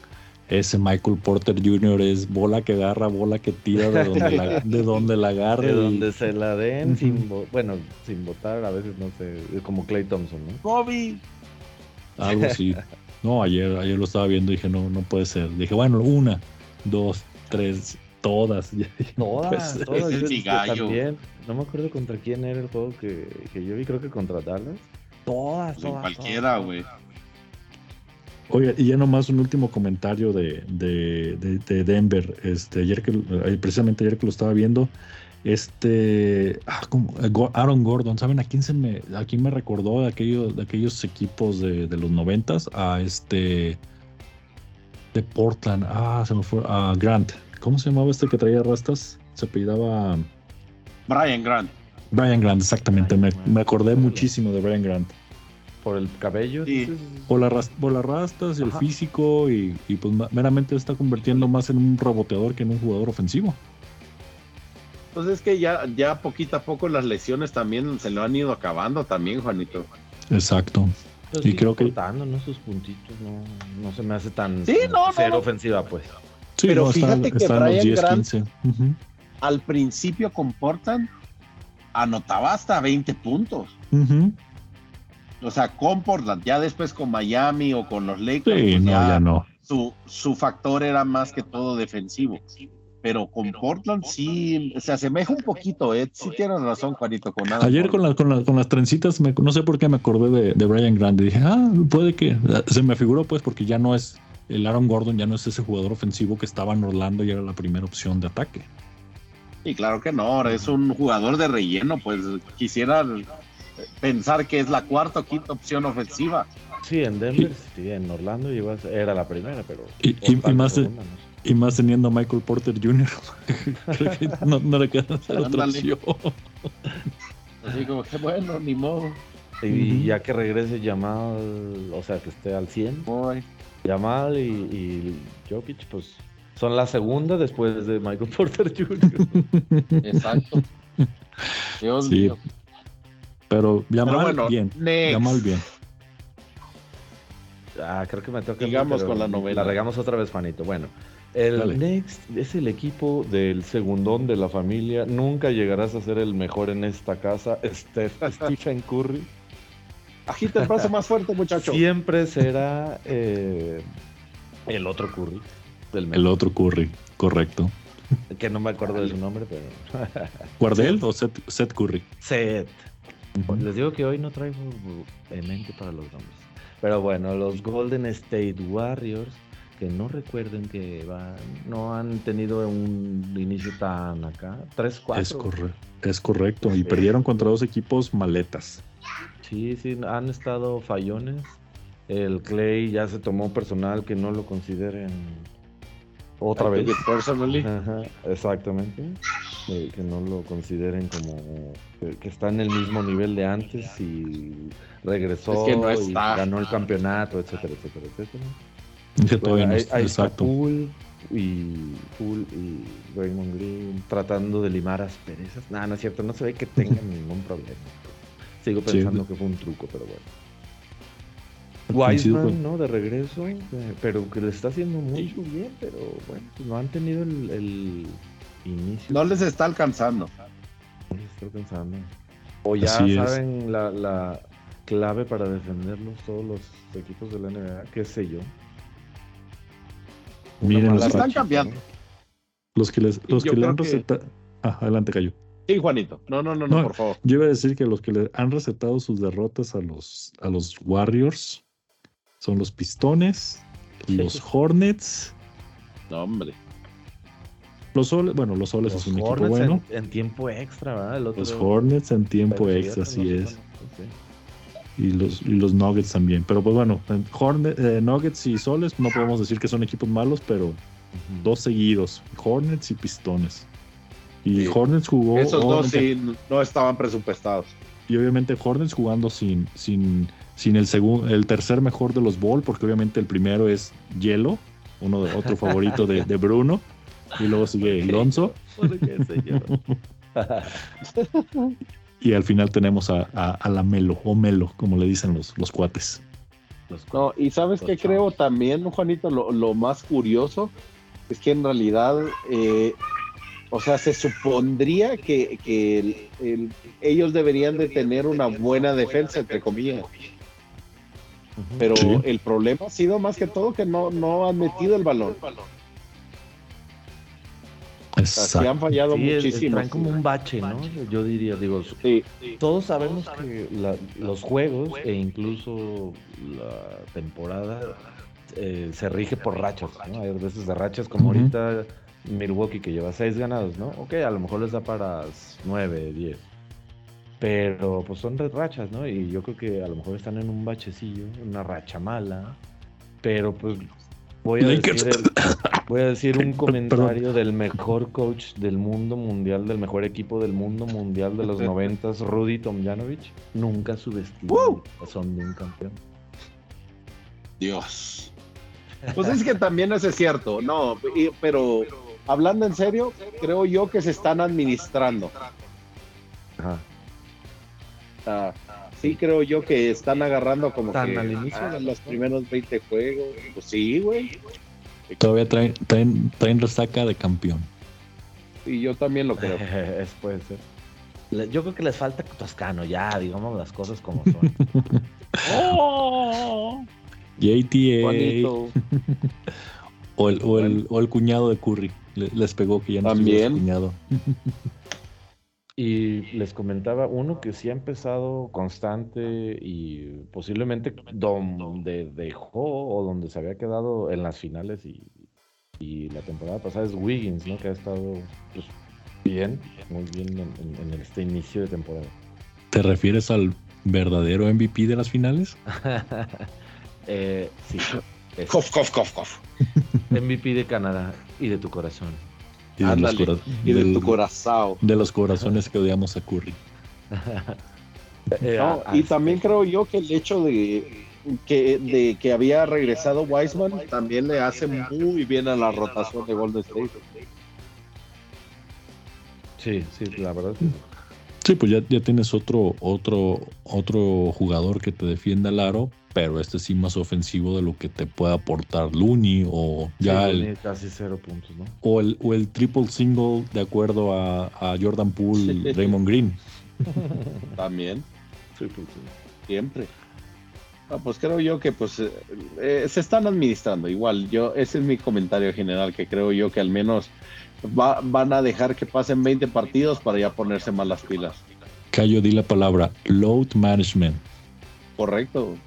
ese Michael Porter Jr. es bola que agarra, bola que tira de donde la, de donde la agarre. De donde se la den, sin bueno, sin votar, a veces no sé, como Clay Thompson, ¿no? Kobe. Algo así. No, ayer, ayer lo estaba viendo y dije, no, no puede ser. Dije, bueno, una, dos, tres, todas. Todas, todas. Es yo, también, no me acuerdo contra quién era el juego que, que yo vi, creo que contra Dallas. Todas, todas. cualquiera, güey. Oye, y ya nomás un último comentario de, de, de, de, Denver. Este, ayer que, precisamente ayer que lo estaba viendo, este, ah, como, Aaron Gordon, ¿saben a quién se me, a quién me recordó de aquellos, de aquellos equipos de, de los noventas? A este, de Portland, ah, se me fue, a Grant. ¿Cómo se llamaba este que traía rastas? Se apellidaba Brian Grant. Brian Grant, exactamente. Me, me acordé muchísimo de Brian Grant por el cabello. Sí. Por, la rast por las rastas y el Ajá. físico y, y, pues meramente está convirtiendo más en un reboteador que en un jugador ofensivo. Pues es que ya, ya poquito a poco las lesiones también se lo han ido acabando también, Juanito. Exacto. Pues y creo que ¿no? sus puntitos no, no, se me hace tan sí, no, ser no, ofensiva, pues. Sí, Pero fíjate está, que está Brian 10, Grant, 15. Uh -huh. al principio comportan anotaba hasta 20 puntos. Uh -huh o sea, con Portland, ya después con Miami o con los Lakers, sí, pues no, ya, ya, no. Su, su factor era más que todo defensivo. Pero con Portland sí se asemeja un poquito, ¿eh? Sí tienes razón, Juanito. Con nada Ayer con, la, con, la, con, las trencitas, me, no sé por qué me acordé de, de Brian Grande. Dije, ah, puede que. Se me figuró, pues, porque ya no es. El Aaron Gordon ya no es ese jugador ofensivo que estaba en Orlando y era la primera opción de ataque. Y claro que no, ahora es un jugador de relleno, pues quisiera pensar que es la cuarta o quinta opción ofensiva. Sí, en Denver, sí, en Orlando era la primera, pero. Y, y, y más, segunda, no sé. Y más teniendo a Michael Porter Jr. Creo que no, no, le queda otra opción. Así como que bueno, ni modo. Y, uh -huh. ya que regrese Jamal, o sea, que esté al 100, Boy. Jamal y, y Jokic, pues son la segunda después de Michael Porter Jr. Exacto. Dios sí. mío. Pero Yamal bueno, bien. Next. Yamal bien. Ah, creo que me toca. Digamos con la novela. La regamos otra vez, Juanito. Bueno, el Dale. Next es el equipo del segundón de la familia. Nunca llegarás a ser el mejor en esta casa. Steph, Stephen Curry. Agita el brazo más fuerte, muchacho. Siempre será eh, el otro Curry. el otro Curry, correcto. Que no me acuerdo de su nombre, pero. ¿Guardel o Seth, Seth Curry? Seth. Les digo que hoy no traigo en mente para los nombres. Pero bueno, los Golden State Warriors, que no recuerden que van, no han tenido un inicio tan acá. 3-4. Es, corre es, correcto. Y sí. perdieron contra dos equipos maletas. Sí, sí, han estado fallones. El Clay ya se tomó personal que no lo consideren otra vez. Personally. Ajá, exactamente. Eh, que no lo consideren como que, que, está en el mismo nivel de antes y regresó es que no y ganó el campeonato, etcétera, etcétera, etcétera. Todavía no hay, exacto. Y Poole y Raymond Green tratando de limar asperezas. No, no es cierto, no se ve que tengan ningún problema. Sigo pensando que fue un truco, pero bueno. Wiseman, ¿no? De regreso, eh, pero que le está haciendo mucho bien, pero bueno, pues no han tenido el, el inicio. No les está alcanzando. No les está alcanzando. O ya saben la, la, clave para defenderlos todos los equipos de la NBA, qué sé yo. Miren, los están cambiando. Los que, les, los que le han recetado. Ah, adelante, Cayo. Sí, Juanito. No, no, no, no, por favor. Yo iba a decir que los que le han recetado sus derrotas a los, a los Warriors son los Pistones, los Hornets. No, hombre. Los Soles, bueno, los Soles es un equipo bueno. En, tiempo extra, ¿verdad? los Hornets en tiempo extra, así es. Y los, y los Nuggets también. Pero pues bueno, Hornet, eh, Nuggets y Soles no podemos decir que son equipos malos, pero dos seguidos, Hornets y Pistones. Y Hornets jugó. Esos dos sí no estaban presupuestados. Y obviamente Hornets jugando sin, sin, sin el segundo, el tercer mejor de los Ball, porque obviamente el primero es Hielo, uno de otro favorito de, de Bruno. Y luego sigue Alonso. y al final tenemos a, a, la Melo, o Melo, como le dicen los, los cuates. No, y sabes que creo también, Juanito, lo, lo, más curioso es que en realidad, eh, o sea, se supondría que, que ellos deberían de tener una buena defensa, entre comillas. Pero el problema ha sido más que todo que no, no han metido el balón. Exacto. han fallado muchísimo. Traen como un bache, ¿no? Yo diría, digo, todos sabemos que los juegos e incluso la temporada eh, se rige por rachas, ¿no? Hay veces de rachas como ahorita Milwaukee que lleva seis ganados, ¿no? Ok, a lo mejor les da para nueve, diez. Pero pues son rachas, ¿no? Y yo creo que a lo mejor están en un bachecillo, una racha mala. Pero pues Voy a, decir voy a decir un comentario del mejor coach del mundo mundial, del mejor equipo del mundo mundial de los noventas, Rudy Tomjanovic. Nunca subestimó son de un campeón. Dios. Pues es que también eso es cierto, no, pero hablando en serio, creo yo que se están administrando. Ajá. Ah, sí creo yo que están agarrando como que al inicio de los primeros 20 juegos. Pues sí, güey. Todavía traen, traen, resaca de campeón. Y yo también lo creo. es, puede ser. Yo creo que les falta Toscano, ya, digamos las cosas como son. ¡Oh! JTA. o, el, o, el, o el cuñado de Curry. Les pegó que ya no También. Es cuñado. Y les comentaba uno que sí ha empezado constante y posiblemente donde dejó o donde se había quedado en las finales y, la temporada pasada es Wiggins, ¿no? Que ha estado pues, bien, muy bien en, este inicio de temporada. ¿Te refieres al verdadero MVP de las finales? eh, sí. Cof, cof, cof, cof. MVP de Canadá y de tu corazón. Y de, los y de tu corazón. De los corazones que odiamos a Curry. Eh, y también creo yo que el hecho de que, de que había regresado Wiseman también le hace muy bien a la rotación de Golden State. Sí, sí, la verdad. Sí, pues ya, ya tienes otro, otro, otro jugador que te defienda el aro, pero este sí más ofensivo de lo que te puede aportar Looney o ya el, casi cero puntos, ¿no? O el, o el triple single de acuerdo a, Jordan Poole, Raymond Green. También. Siempre. Ah, pues creo yo que pues eh, eh, se están administrando igual. Yo ese es mi comentario general que creo yo que al menos van a dejar que pasen 20 partidos para ya ponerse más las pilas. Cayo, di la palabra load management. Correcto.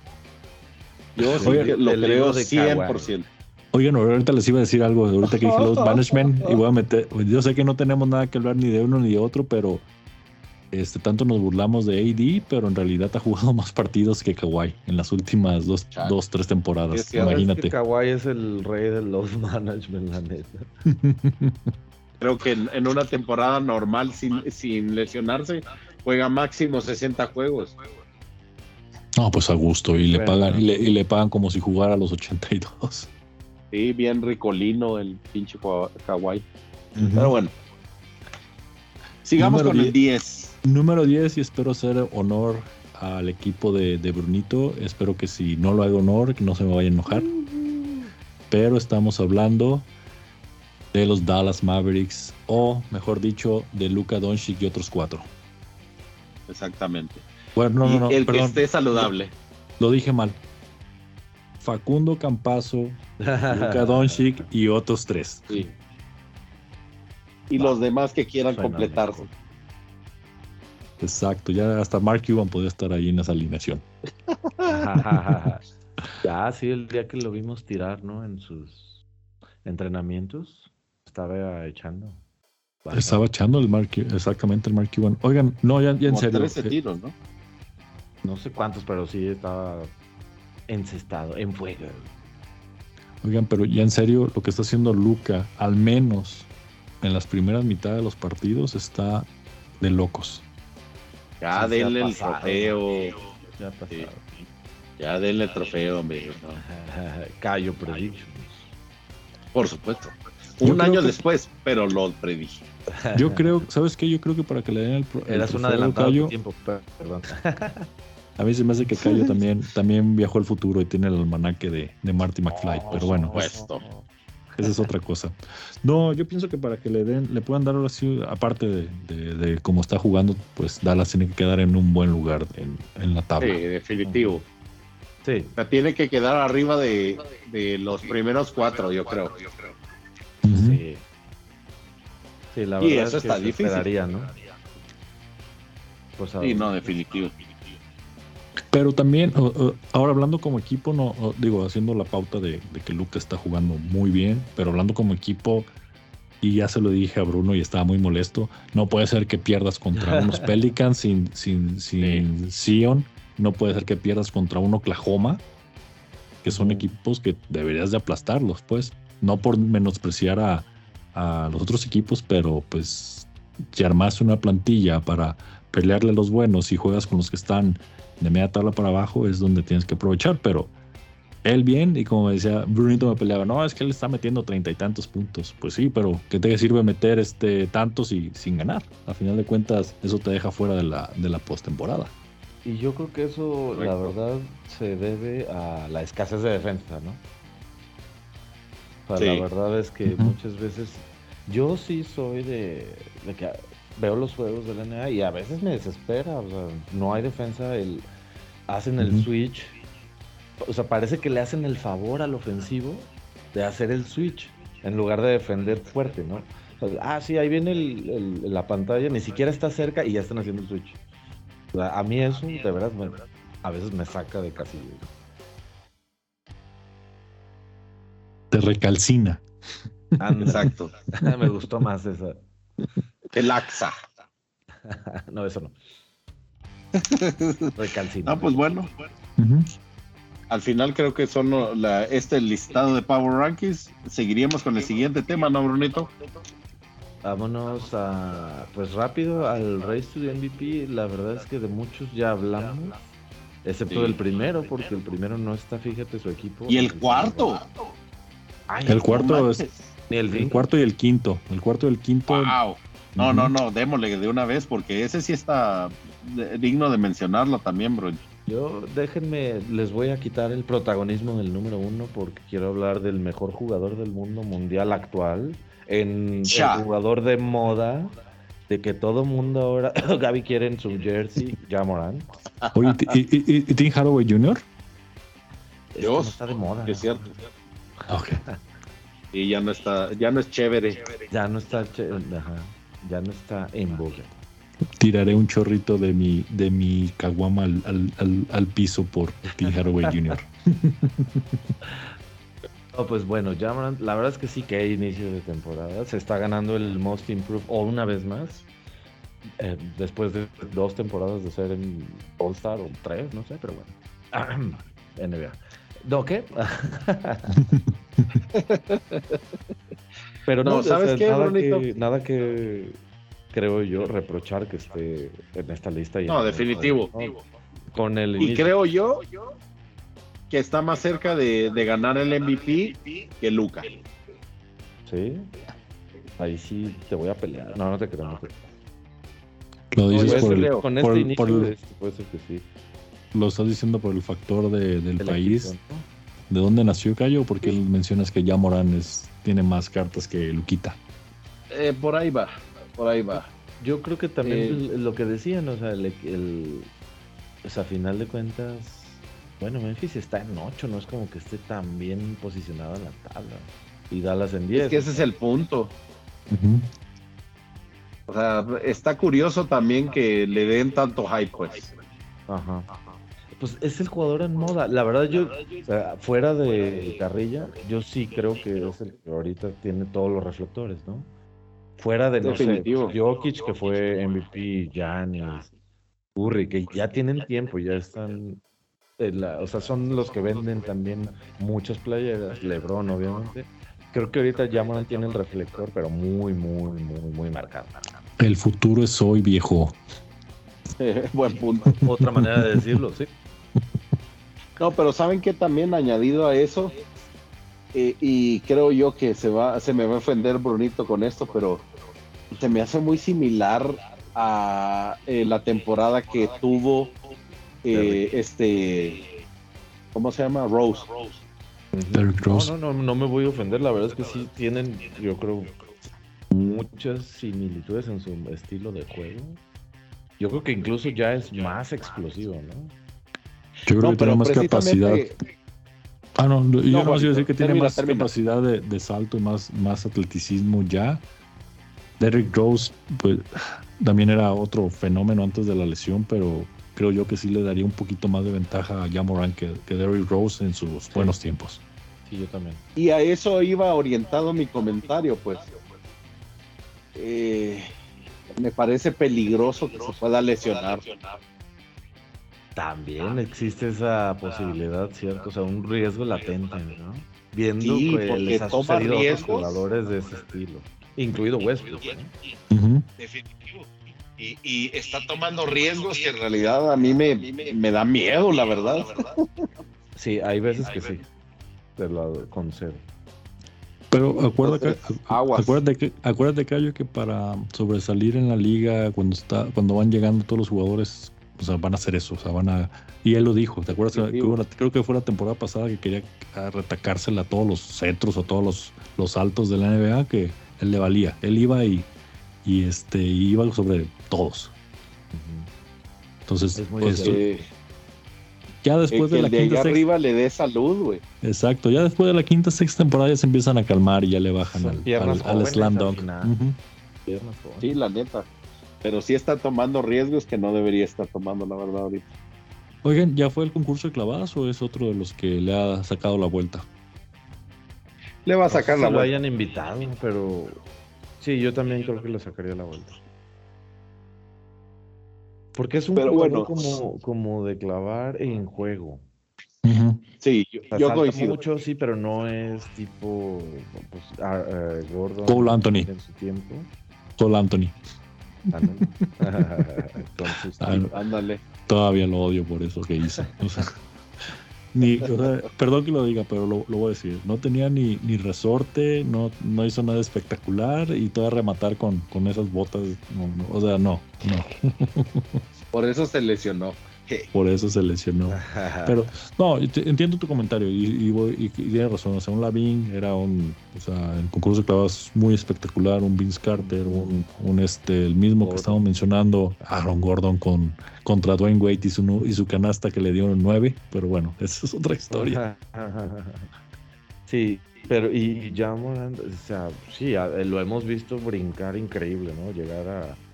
Yo sí lo creo 100%. Oigan, ahorita les iba a decir algo, ahorita que dije load management, y voy a meter, yo sé que no tenemos nada que hablar ni de uno ni de otro, pero este tanto nos burlamos de AD, pero en realidad ha jugado más partidos que Kawhi en las últimas dos, dos tres temporadas. Imagínate. Es Kawhi es el rey del load management, la neta. Creo que en, una temporada normal, sin, sin lesionarse, juega máximo 60 juegos. No, pues a gusto. Y le pagan, y le, pagan como si jugara a los 82. Sí, bien ricolino el pinche Kawhi. Pero bueno. Sigamos con el 10. Número 10 y espero hacer honor al equipo de, Brunito. Espero que si no lo hago honor, que no se me vaya a enojar. Pero estamos hablando de los Dallas Mavericks, o mejor dicho, de Luka Doncic y otros cuatro. Exactamente. Bueno, no, no, no. El que esté saludable. Lo dije mal. Facundo Campazo, Luka Doncic y otros tres. Sí. Y los demás que quieran completarse. Exacto, ya hasta Mark Cuban podía estar ahí en esa alineación. ya, sí, el día que lo vimos tirar, ¿no? En sus entrenamientos, estaba echando. Estaba echando el Mark, exactamente el Mark Cuban. Oigan, no, ya, en serio. 13 eh, tiros, ¿no? No sé cuántos, pero sí estaba encestado, en fuego. Oigan, pero ya en serio, lo que está haciendo Luca, al menos en las primeras mitades de los partidos, está de locos. Ya denle el trofeo. Ya, denle el trofeo, hombre. Cayo Predictions. Por supuesto. Un año después, pero lo predije. Yo creo, ¿sabes qué? Yo creo que para que le den el, el Eras un adelantado tiempo, perdón. A mí se me hace que Cayo también, también viajó al futuro y tiene el almanaque de, de Marty McFly, pero bueno. Puesto. Esa es otra cosa. No, yo pienso que para que le den, le puedan dar ahora sí, aparte de, cómo está jugando, pues Dallas tiene que quedar en un buen lugar en, la tabla. Sí, definitivo. Sí. Sea, tiene que quedar arriba de, los primeros cuatro, yo creo. Sí. Sí, la verdad. Y eso está difícil. ¿no? Pues sí, no, definitivo. Pero también, ahora hablando como equipo, no digo, haciendo la pauta de, que Luca está jugando muy bien, pero hablando como equipo, y ya se lo dije a Bruno y estaba muy molesto, no puede ser que pierdas contra unos Pelicans sin, sin, sin Sion, no puede ser que pierdas contra un Oklahoma, que son equipos que deberías de aplastarlos, pues, no por menospreciar a, a los otros equipos, pero pues si armas una plantilla para pelearle a los buenos y juegas con los que están de media tabla para abajo es donde tienes que aprovechar, pero él bien, y como decía Brunito me peleaba, no, es que él está metiendo treinta y tantos puntos. Pues sí, pero ¿qué te sirve meter este tantos y sin ganar? A final de cuentas, eso te deja fuera de la, de la postemporada. Y yo creo que eso, la verdad, se debe a la escasez de defensa, ¿no? La verdad es que muchas veces yo sí soy de, de que veo los juegos de la NBA y a veces me desespera, o sea, no hay defensa, el, hacen el switch, o sea, parece que le hacen el favor al ofensivo de hacer el switch en lugar de defender fuerte, ¿no? ah, sí, ahí viene la pantalla, ni siquiera está cerca y ya están haciendo el switch. O sea, a mí eso, de verdad, a veces me saca de casi. Te recalcina. exacto. me gustó más esa. Te laxa. no, eso no. Recalcina. No, pues bueno. Al final creo que son este listado de Power Rankings. Seguiríamos con el siguiente tema, ¿no, Brunito? Vámonos a, pues rápido al Race to the MVP. La verdad es que de muchos ya hablamos, excepto del primero, porque el primero no está, fíjate, su equipo. ¿Y el cuarto? El cuarto es. El, el, cuarto y el quinto. El cuarto y el quinto. Wow. No, no, no, démosle de una vez porque ese sí está digno de mencionarlo también, bro. Yo, déjenme, les voy a quitar el protagonismo del número uno porque quiero hablar del mejor jugador del mundo mundial actual, en el jugador de moda, de que todo mundo ahora, Gaby quiere en su jersey, ya Morán. Oye, ¿y, y, Tim Haraway Jr.? Dios, está de moda. Es cierto. Okay. y ya no está, ya no es chévere. Ya no está chévere, ajá ya no está en boga. Tiraré un chorrito de mi, de mi caguama al, piso por Tim Haraway Jr. No, pues bueno, la verdad es que sí que hay inicio de temporada. Se está ganando el Most Improved o una vez más. Eh, después de dos temporadas de ser en All Star o tres, no sé, pero bueno. NBA. ¿No qué? Pero no, ¿sabes qué, nada, que, nada que creo yo reprochar que esté en esta lista. no, definitivo. Con el y creo yo que está más cerca de, ganar el MVP que Luca. Sí. Ahí sí te voy a pelear. No, no te creo. Lo dices por, el, con este inicio este, puede ser que sí. Lo estás diciendo por el factor del país. ¿De dónde nació Cayo? Porque mencionas que ya Morán tiene más cartas que Luquita. Eh, por ahí va, por ahí va. Yo creo que también eh, lo que decían, o sea, el, a final de cuentas, bueno, Memphis está en 8, no es como que esté tan bien posicionado en la tabla. Y Dallas en 10. Es que ese es el punto. O sea, está curioso también que le den tanto hype, pues. Ajá pues es el jugador en moda. La verdad, yo, fuera de Carrilla, yo sí creo que es el que ahorita tiene todos los reflectores, ¿no? Fuera de, no Definitivo. Jokic, que fue MVP, Giannis, Curry, que ya tienen tiempo, ya están. o sea, son los que venden también muchas playeras, LeBron, obviamente. Creo que ahorita ya tiene el reflector, pero muy, muy, muy, muy marcado. El futuro es hoy, viejo. Buen punto. Otra manera de decirlo, sí. No, pero saben que también añadido a eso, eh, y creo yo que se va, se me va a ofender Brunito con esto, pero se me hace muy similar a eh, la temporada que tuvo eh, este, ¿cómo se llama? Rose. No, no, no, no me voy a ofender, la verdad es que sí tienen, yo creo, muchas similitudes en su estilo de juego. Yo creo que incluso ya es más explosivo, ¿no? Yo creo que tiene más capacidad. Ah, no, yo no, a decir que tiene más capacidad de, salto y más, más atleticismo ya. Derrick Rose, pues también era otro fenómeno antes de la lesión, pero creo yo que sí le daría un poquito más de ventaja a Jamoran que, que Derrick Rose en sus buenos tiempos. Sí, yo también. Y a eso iba orientado mi comentario, pues. Eh, me parece peligroso que se pueda lesionar. También existe esa posibilidad, ¿cierto? O sea, un riesgo latente, ¿no? Viendo que les ha sucedido a jugadores de ese estilo, incluido Westbrook. Definitivo. Y, está tomando riesgos que en realidad a mí me, me da miedo, la verdad. Sí, hay veces que sí, te lo concedo. Pero acuérdate, acuérdate, que, acuérdate, Cayo, que para sobresalir en la liga, cuando está, cuando van llegando todos los jugadores o sea, van a hacer eso, o sea, van a... Y él lo dijo, ¿te acuerdas? creo que fue la temporada pasada que quería retacársela a todos los centros o todos los, los altos de la NBA, que él le valía. Él iba y, y este, iba sobre todos. Entonces, ya después de la quinta arriba le dé salud, güey. Exacto, ya después de la quinta, sexta temporada ya se empiezan a calmar y ya le bajan al, slam dunk. Sí, la neta pero sí está tomando riesgos que no debería estar tomando, la verdad, ahorita. Oigan, ¿ya fue el concurso de clavadas o es otro de los que le ha sacado la vuelta? Le va a sacar la vuelta. lo hayan invitado, pero sí, yo también creo que le sacaría la vuelta. Porque es un juego como, como de clavar en juego. Sí, yo, coincido. mucho, sí, pero no es tipo pues, Gordon Cole Anthony. en su tiempo. Cole Anthony. Ándale. Todavía lo odio por eso que hizo. ni, perdón que lo diga, pero lo, voy a decir. No tenía ni, ni resorte, no, no hizo nada espectacular y todo a rematar con, con esas botas. o sea, no, no. Por eso se lesionó. Por eso se lesionó. Pero, no, entiendo tu comentario y, y, tienes razón. O sea, un Lavin era un, o sea, en concurso de clavas muy espectacular. Un Vince Carter, un, este, el mismo que estamos mencionando, Aaron Gordon con, contra Dwayne Wade y su, y su canasta que le dio un 9. Pero bueno, esa es otra historia. Sí, pero y ya, o sea, sí, lo hemos visto brincar increíble, ¿no? Llegar a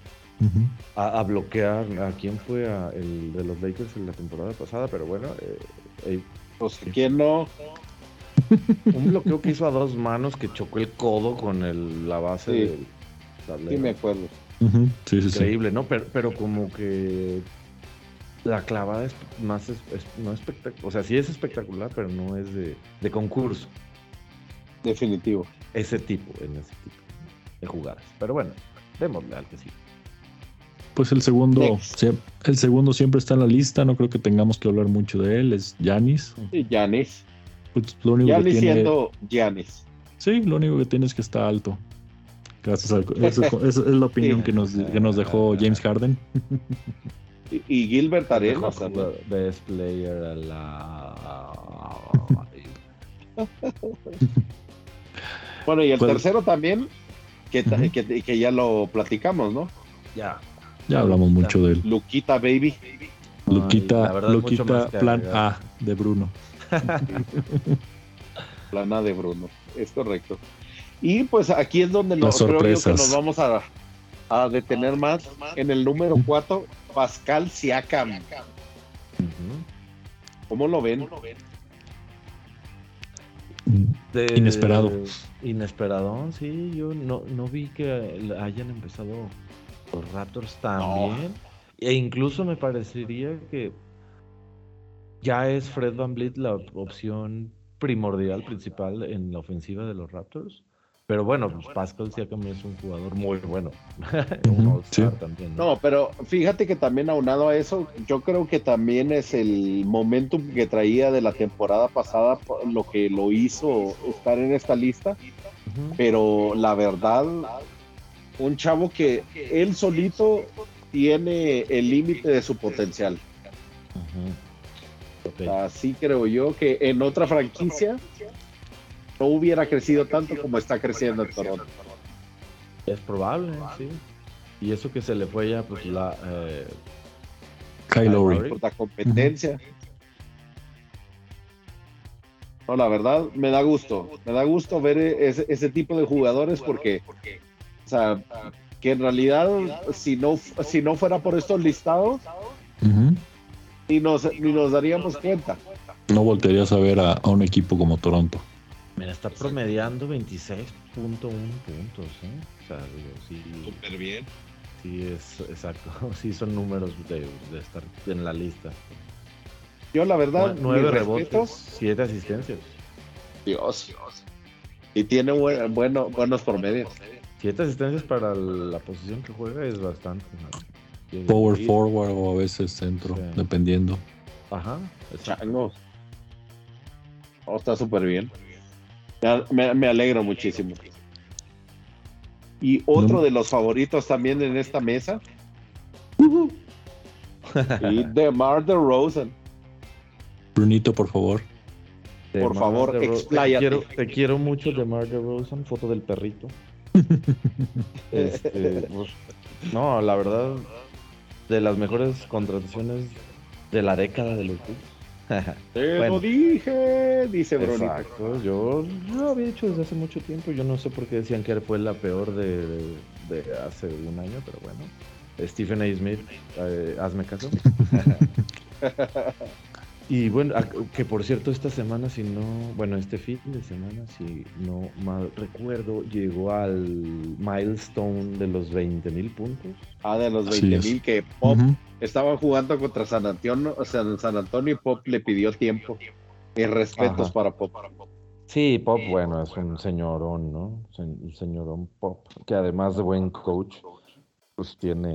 a, bloquear a quién fue a el de los Lakers en la temporada pasada, pero bueno, eh, eh pues quién no. Un bloqueo que hizo a dos manos que chocó el codo con el, la base sí. del Sí, me acuerdo. Increíble, ¿no? Pero, pero como que la clavada es más no espectacular, o sea, sí es espectacular, pero no es de, de, concurso. Definitivo. Ese tipo, en ese tipo de jugadas. Pero bueno, démosle al que sí. Pues el segundo, el segundo siempre está en la lista, no creo que tengamos que hablar mucho de él, es Yanis. Y Giannis. Pues lo único que tiene, siendo Giannis. sí, lo único que tiene es que está alto. Gracias al, eso, es- esa es la opinión Sí. que nos, que nos dejó James Harden. Y, y Gilbert Arenas Mejor también. jugador- Best player a la. Bueno, y el Pues- tercero también, que, que ya lo platicamos, ¿no? ya. Ya hablamos mucho de él. Luquita Baby. Luquita, Luquita plan. A de Bruno. Plana de Bruno, es correcto. Y pues aquí es donde nos, creo yo que nos vamos a, a detener más. En el número 4, Pascal Siakam. ¿Cómo lo ven? De- Inesperado. Inesperado, sí. Yo no, no vi que hayan empezado los Raptors también. E incluso me parecería que ya es Fred Van Vliet la opción primordial, principal en la ofensiva de los Raptors. Pero bueno, pues Pascal Siakam es un jugador muy bueno. un sí. también. No, pero fíjate que también aunado a eso, yo creo que también es el momentum que traía de la temporada pasada lo que lo hizo estar en esta lista. Pero la verdad, un chavo que él solito tiene el límite de su potencial. Así creo yo que en otra franquicia no hubiera crecido tanto como está creciendo en Toronto. Es probable, sí. Y eso que se le fue ya, pues la. eh, Lowry. Lowry. Por la competencia. No, la verdad, me da gusto. Me da gusto ver ese, ese tipo de jugadores porque, o sea, que en realidad, si no, si no fuera por estos listados, Ujú. ni nos, ni nos daríamos cuenta. No voltearías a ver a, a un equipo como Toronto. Mira, está promediando 26.1 puntos, ¿eh? O sea, digo, sí, Súper bien. sí es exacto. Sí son números de, de estar en la lista. Yo, la verdad, Nue- Nueve rebotes, respetos, siete asistencias. Dios. Y tiene buen- bueno, buenos promedios. Siete asistencias para la posición que juega es bastante. ¿no? Power Y- forward o a veces centro, Sí. dependiendo. Ajá. Changos. Oh, está súper bien. Me, alegro muchísimo. Y otro No. de los favoritos también en esta mesa. y DeMar DeRozan. Brunito, por favor. De Por Mar favor, expláyate. Te quiero, te quiero mucho de Mar de Rosen, foto del perrito. Este, pues, no, la verdad, de las mejores contrataciones de la década de los. Te Bueno. lo dije, dice Brunito. Exacto, yo lo había hecho desde hace mucho tiempo. Yo no sé por qué decían que fue la peor de, de hace un año, pero bueno. Stephen A. Smith, eh, hazme caso. y bueno, que por cierto, esta semana, si no, bueno, este fin de semana, si no mal recuerdo, llegó al milestone de los 20 mil puntos. Ah, de los Así 20 es. mil que Pop Ujú. estaban jugando contra San Antonio, o sea, en San Antonio y Pop le pidió tiempo. Mis respetos Ajá. para Pop. Sí, Pop, bueno, es un señorón, ¿no? Un señorón Pop, que además de buen coach, pues tiene,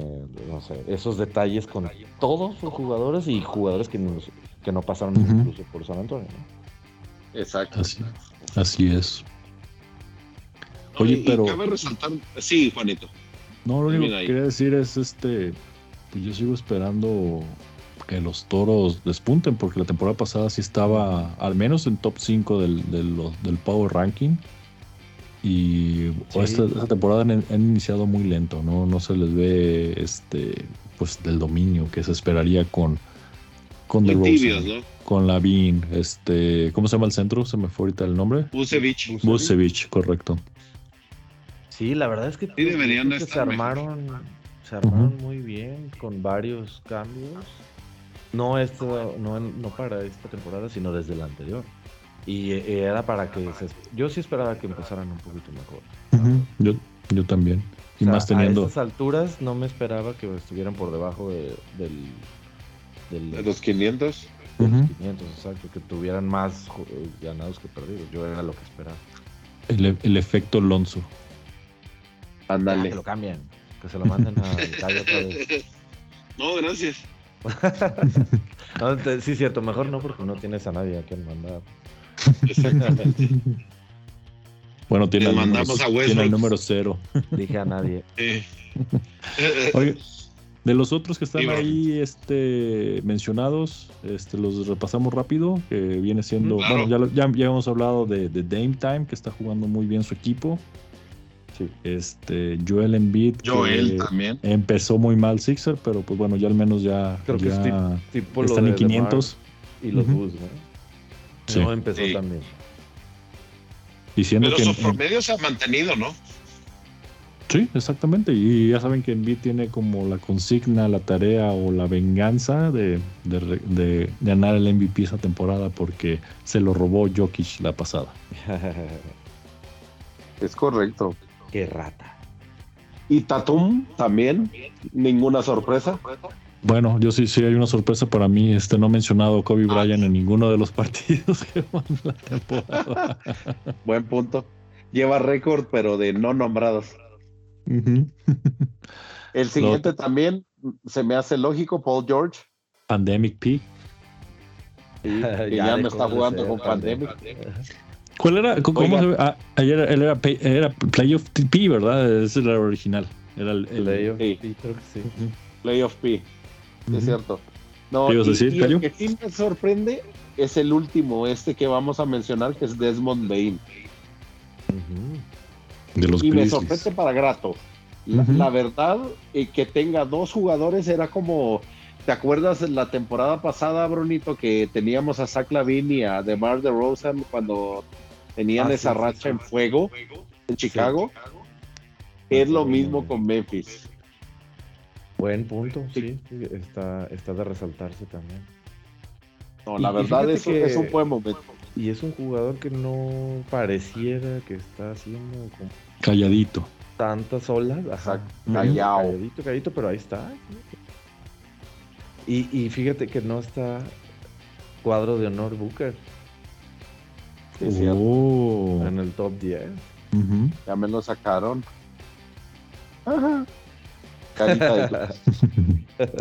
no sé, esos detalles con todos los jugadores y jugadores que, nos- que no pasaron incluso por San Antonio, ¿no? Exacto. Así, así es. Oye, y pero- cabe resaltar, sí, Juanito. No, lo único que quería decir es este, pues yo sigo esperando que los toros despunten, porque la temporada pasada sí estaba al menos en top 5 del, del, del Power Ranking. Y Sí. esta, esta temporada han, han iniciado muy lento, ¿no? No se les ve este pues del dominio que se esperaría con con Muy tibios, ¿no? con Lavin, este, ¿cómo se llama el centro? Se me fue ahorita el nombre. Busevich. Busevich, correcto. Sí, la verdad es que, Sí, deberían creo que estar se mejor. armaron, se armaron muy bien con varios cambios. No, esto, no, no para esta temporada, sino desde la anterior. Y eh, era para que se, yo sí esperaba que empezaran un poquito mejor. Ujú, Yo, yo también. Y O sea, más teniendo. A estas alturas no me esperaba que estuvieran por debajo de, del, del- De los 500. de los Ujú. 500, exacto, que tuvieran más eh, ganados que perdidos. Yo era lo que esperaba. El, el efecto Lonzo. Ah, Ándale. que lo cambian. Que se lo manden a Gallo otra vez. No, gracias. No, te- sí, cierto, mejor no porque no tienes a nadie a quien mandar. Exactamente. Bueno, tiene, Le el número, mandamos a tiene el número cero. Dije a nadie. Eh. Oye, de los otros que están ahí este, mencionados, este, los repasamos rápido, que viene siendo, Claro. bueno, ya, ya, ya hemos hablado de, de Dame Time, que está jugando muy bien su equipo. Sí. Este, Joel Embiid, que Joel también. empezó muy mal Sixer, pero pues bueno, ya al menos ya, Creo que ya sí, Tipo lo están de en 500. DeMar Y los Ujú. Bulls, ¿no? Sí. No empezó Sí. también. Diciendo Pero que su en- promedio se ha mantenido, ¿no? Sí, exactamente. Y ya saben que Embiid tiene como la consigna, la tarea o la venganza de, de re- de ganar el MVP esa temporada porque se lo robó Jokic la pasada. Es correcto. Qué rata. Y Tatum también. Ninguna sorpresa. Bueno, yo sí, sí hay una sorpresa para mí. Este no he mencionado a Kobe Ah. Bryant en ninguno de los partidos que van la temporada. Buen punto. Lleva récord, pero de no nombrados. El siguiente también se me hace lógico, Paul George. Pandemic P. sí, ya, no está jugando con Pandemic. ¿Cuál era? ¿Cómo Oiga. se ve? Ah, ayer él era, pay- era Playoff P, ¿verdad? Ese era el original. Era el, el- Playoff, Sí. sí, creo que sí. Ujú. Playoff P. Es cierto. No, ¿Qué ibas a y- decir, y el Cayo? que sí me sorprende es el último, este que vamos a mencionar, que es Desmond Bain. Ujú. De los y me sorprende para grato. La, verdad, eh, que tenga dos jugadores era como. ¿Te acuerdas la temporada pasada, Brunito, que teníamos a Zach Lavin y a DeMar DeRozan cuando tenían Ah, esa sí, racha sí. en fuego en Chicago? Es lo mismo con Memphis. Buen punto, Sí. Está, está de resaltarse también. No, Y- la y verdad es, que- es un buen momento. Y es un jugador que no pareciera que está haciendo con Calladito. tantas olas. Ajá. Callao. Calladito, calladito, pero ahí está. Y, y fíjate que no está cuadro de honor Booker Sí, es cierto. Oh. en el top 10. Ujú. Ya me lo sacaron. Ajá. Carita de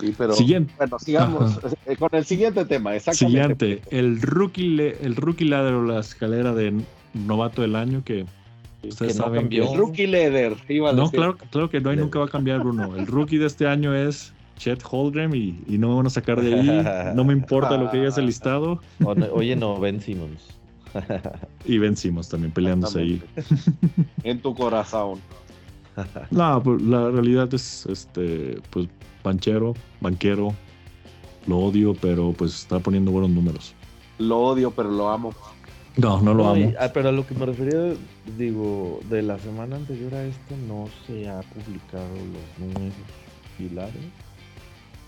Sí, pero Siguiente. bueno, sigamos con el siguiente tema. Exactamente. Siguiente, el rookie, el rookie ladder o la escalera de novato del año que ustedes que no saben cambió. que El rookie leader, iba a no, decir. claro, claro que no y nunca va a cambiar Bruno. El rookie de este año es Chet Holdrem y, y no me van a sacar de ahí. No me importa lo que diga ese listado Oye, no, Ben Simmons. y vencimos también peleándose ahí. En tu corazón. No, pues la realidad es este pues banchero, banquero. Lo odio, pero pues está poniendo buenos números. Lo odio, pero lo amo. No, no lo No, amo. ah, pero a lo que me refería, digo, de la semana anterior a esta no se ha publicado los números pilares.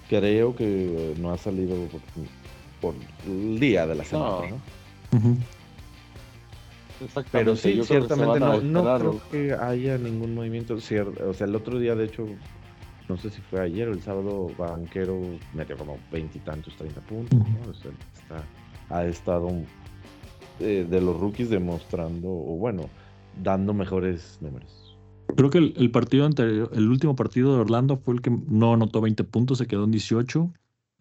Creo que no ha salido por, por el día de la semana, No. ¿no? Pero sí, Yo ciertamente no, creo que haya ningún movimiento. O sea, el otro día, de hecho, no sé si fue ayer o el sábado, Banquero metió como veintitantos, treinta puntos. ¿no? O sea, está- ha estado eh, de los rookies demostrando, o bueno, dando mejores números. Creo que el, el partido anterior, el último partido de Orlando fue el que no anotó 20 puntos, se quedó en 18.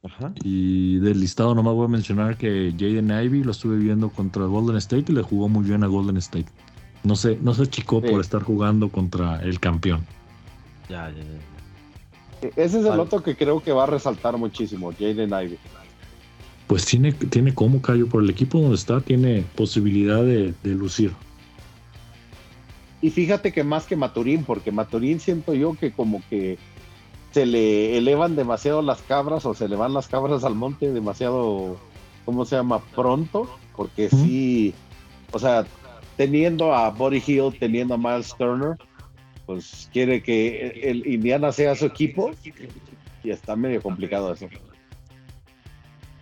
Ajá. Y del listado nomás voy a mencionar que Jaden Ivy lo estuve viendo contra Golden State y le jugó muy bien a Golden State. No sé, no se achicó Sí. por estar jugando contra el campeón. Ya, ya, ya. Ese es el Vale. otro que creo que va a resaltar muchísimo, Jaden Ivey. Pues tiene, tiene como Cayo por el equipo donde está, tiene posibilidad de, de lucir. Y fíjate que más que Maturín, porque Maturín siento yo que como que se le elevan demasiado las cabras o se le van las cabras al monte demasiado, ¿cómo se llama? Pronto, porque Ujú. sí, o sea, teniendo a Buddy Hill, teniendo a Miles Turner, pues quiere que el Indiana sea su equipo y está medio complicado eso.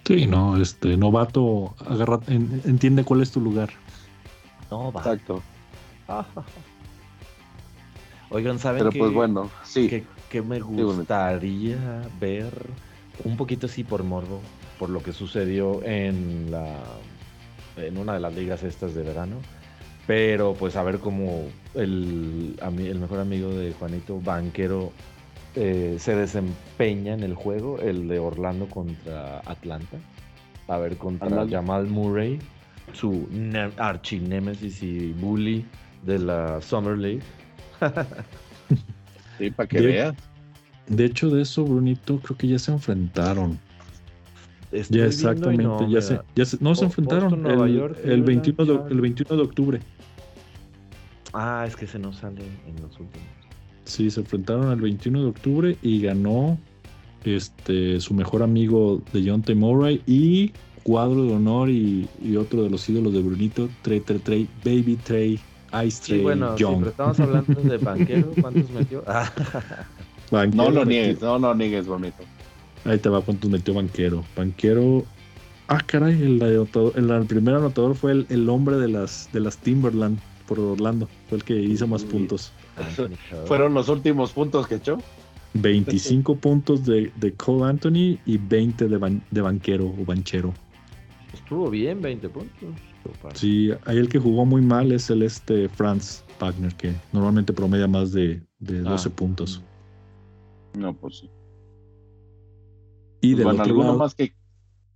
Sí, no, este novato agarra, en- entiende cuál es tu lugar. No, va. Exacto. Oigan, ¿saben Pero pues bueno, sí. qué- qué me gustaría ver? Un poquito así por morbo, por lo que sucedió en la en una de las ligas estas de verano, Pero pues a ver cómo el, el mejor amigo de Juanito, Banquero, eh, se desempeña en el juego, el de Orlando contra Atlanta. A ver contra Ándale. Jamal Murray, su archinémesis y bully de la Summer League. Sí, para que De- veas. De hecho, de eso, Brunito, creo que ya se enfrentaron. Estoy Ya exactamente, no ya se, ya se- no se enfrentaron Nueva el, York, el 21 de, Cleveland, el 21 de octubre. Ah, es que se nos sale en los últimos. Sí, se enfrentaron el 21 de octubre y ganó este su mejor amigo de John T. Murray y cuadro de honor y, y otro de los ídolos de Brunito, Trey, Trey, Trey, Baby Trey, Ice Sí, Trey, bueno, sí, Young. pero estamos hablando de Banquero, ¿cuántos metió? Ah, Banquero No lo metió- niegues, no lo niegues, bonito. Ahí te va cuántos metió Banquero. Banquero. Ah, caray, el, anotador- el, el primer anotador fue el, el hombre de las, de las Timberland por Orlando. Fue el que hizo más Uy. puntos. Fueron los últimos puntos que echó. 25 puntos de, de Cole Anthony y 20 de, ban- de Banquero o Banchero. Estuvo bien, 20 puntos. Sí, ahí el que jugó muy mal es el este Franz Wagner, que normalmente promedia más de, de Ah. 12 puntos. No, pues sí. Y Pues del bueno, otro alguno lado, más que.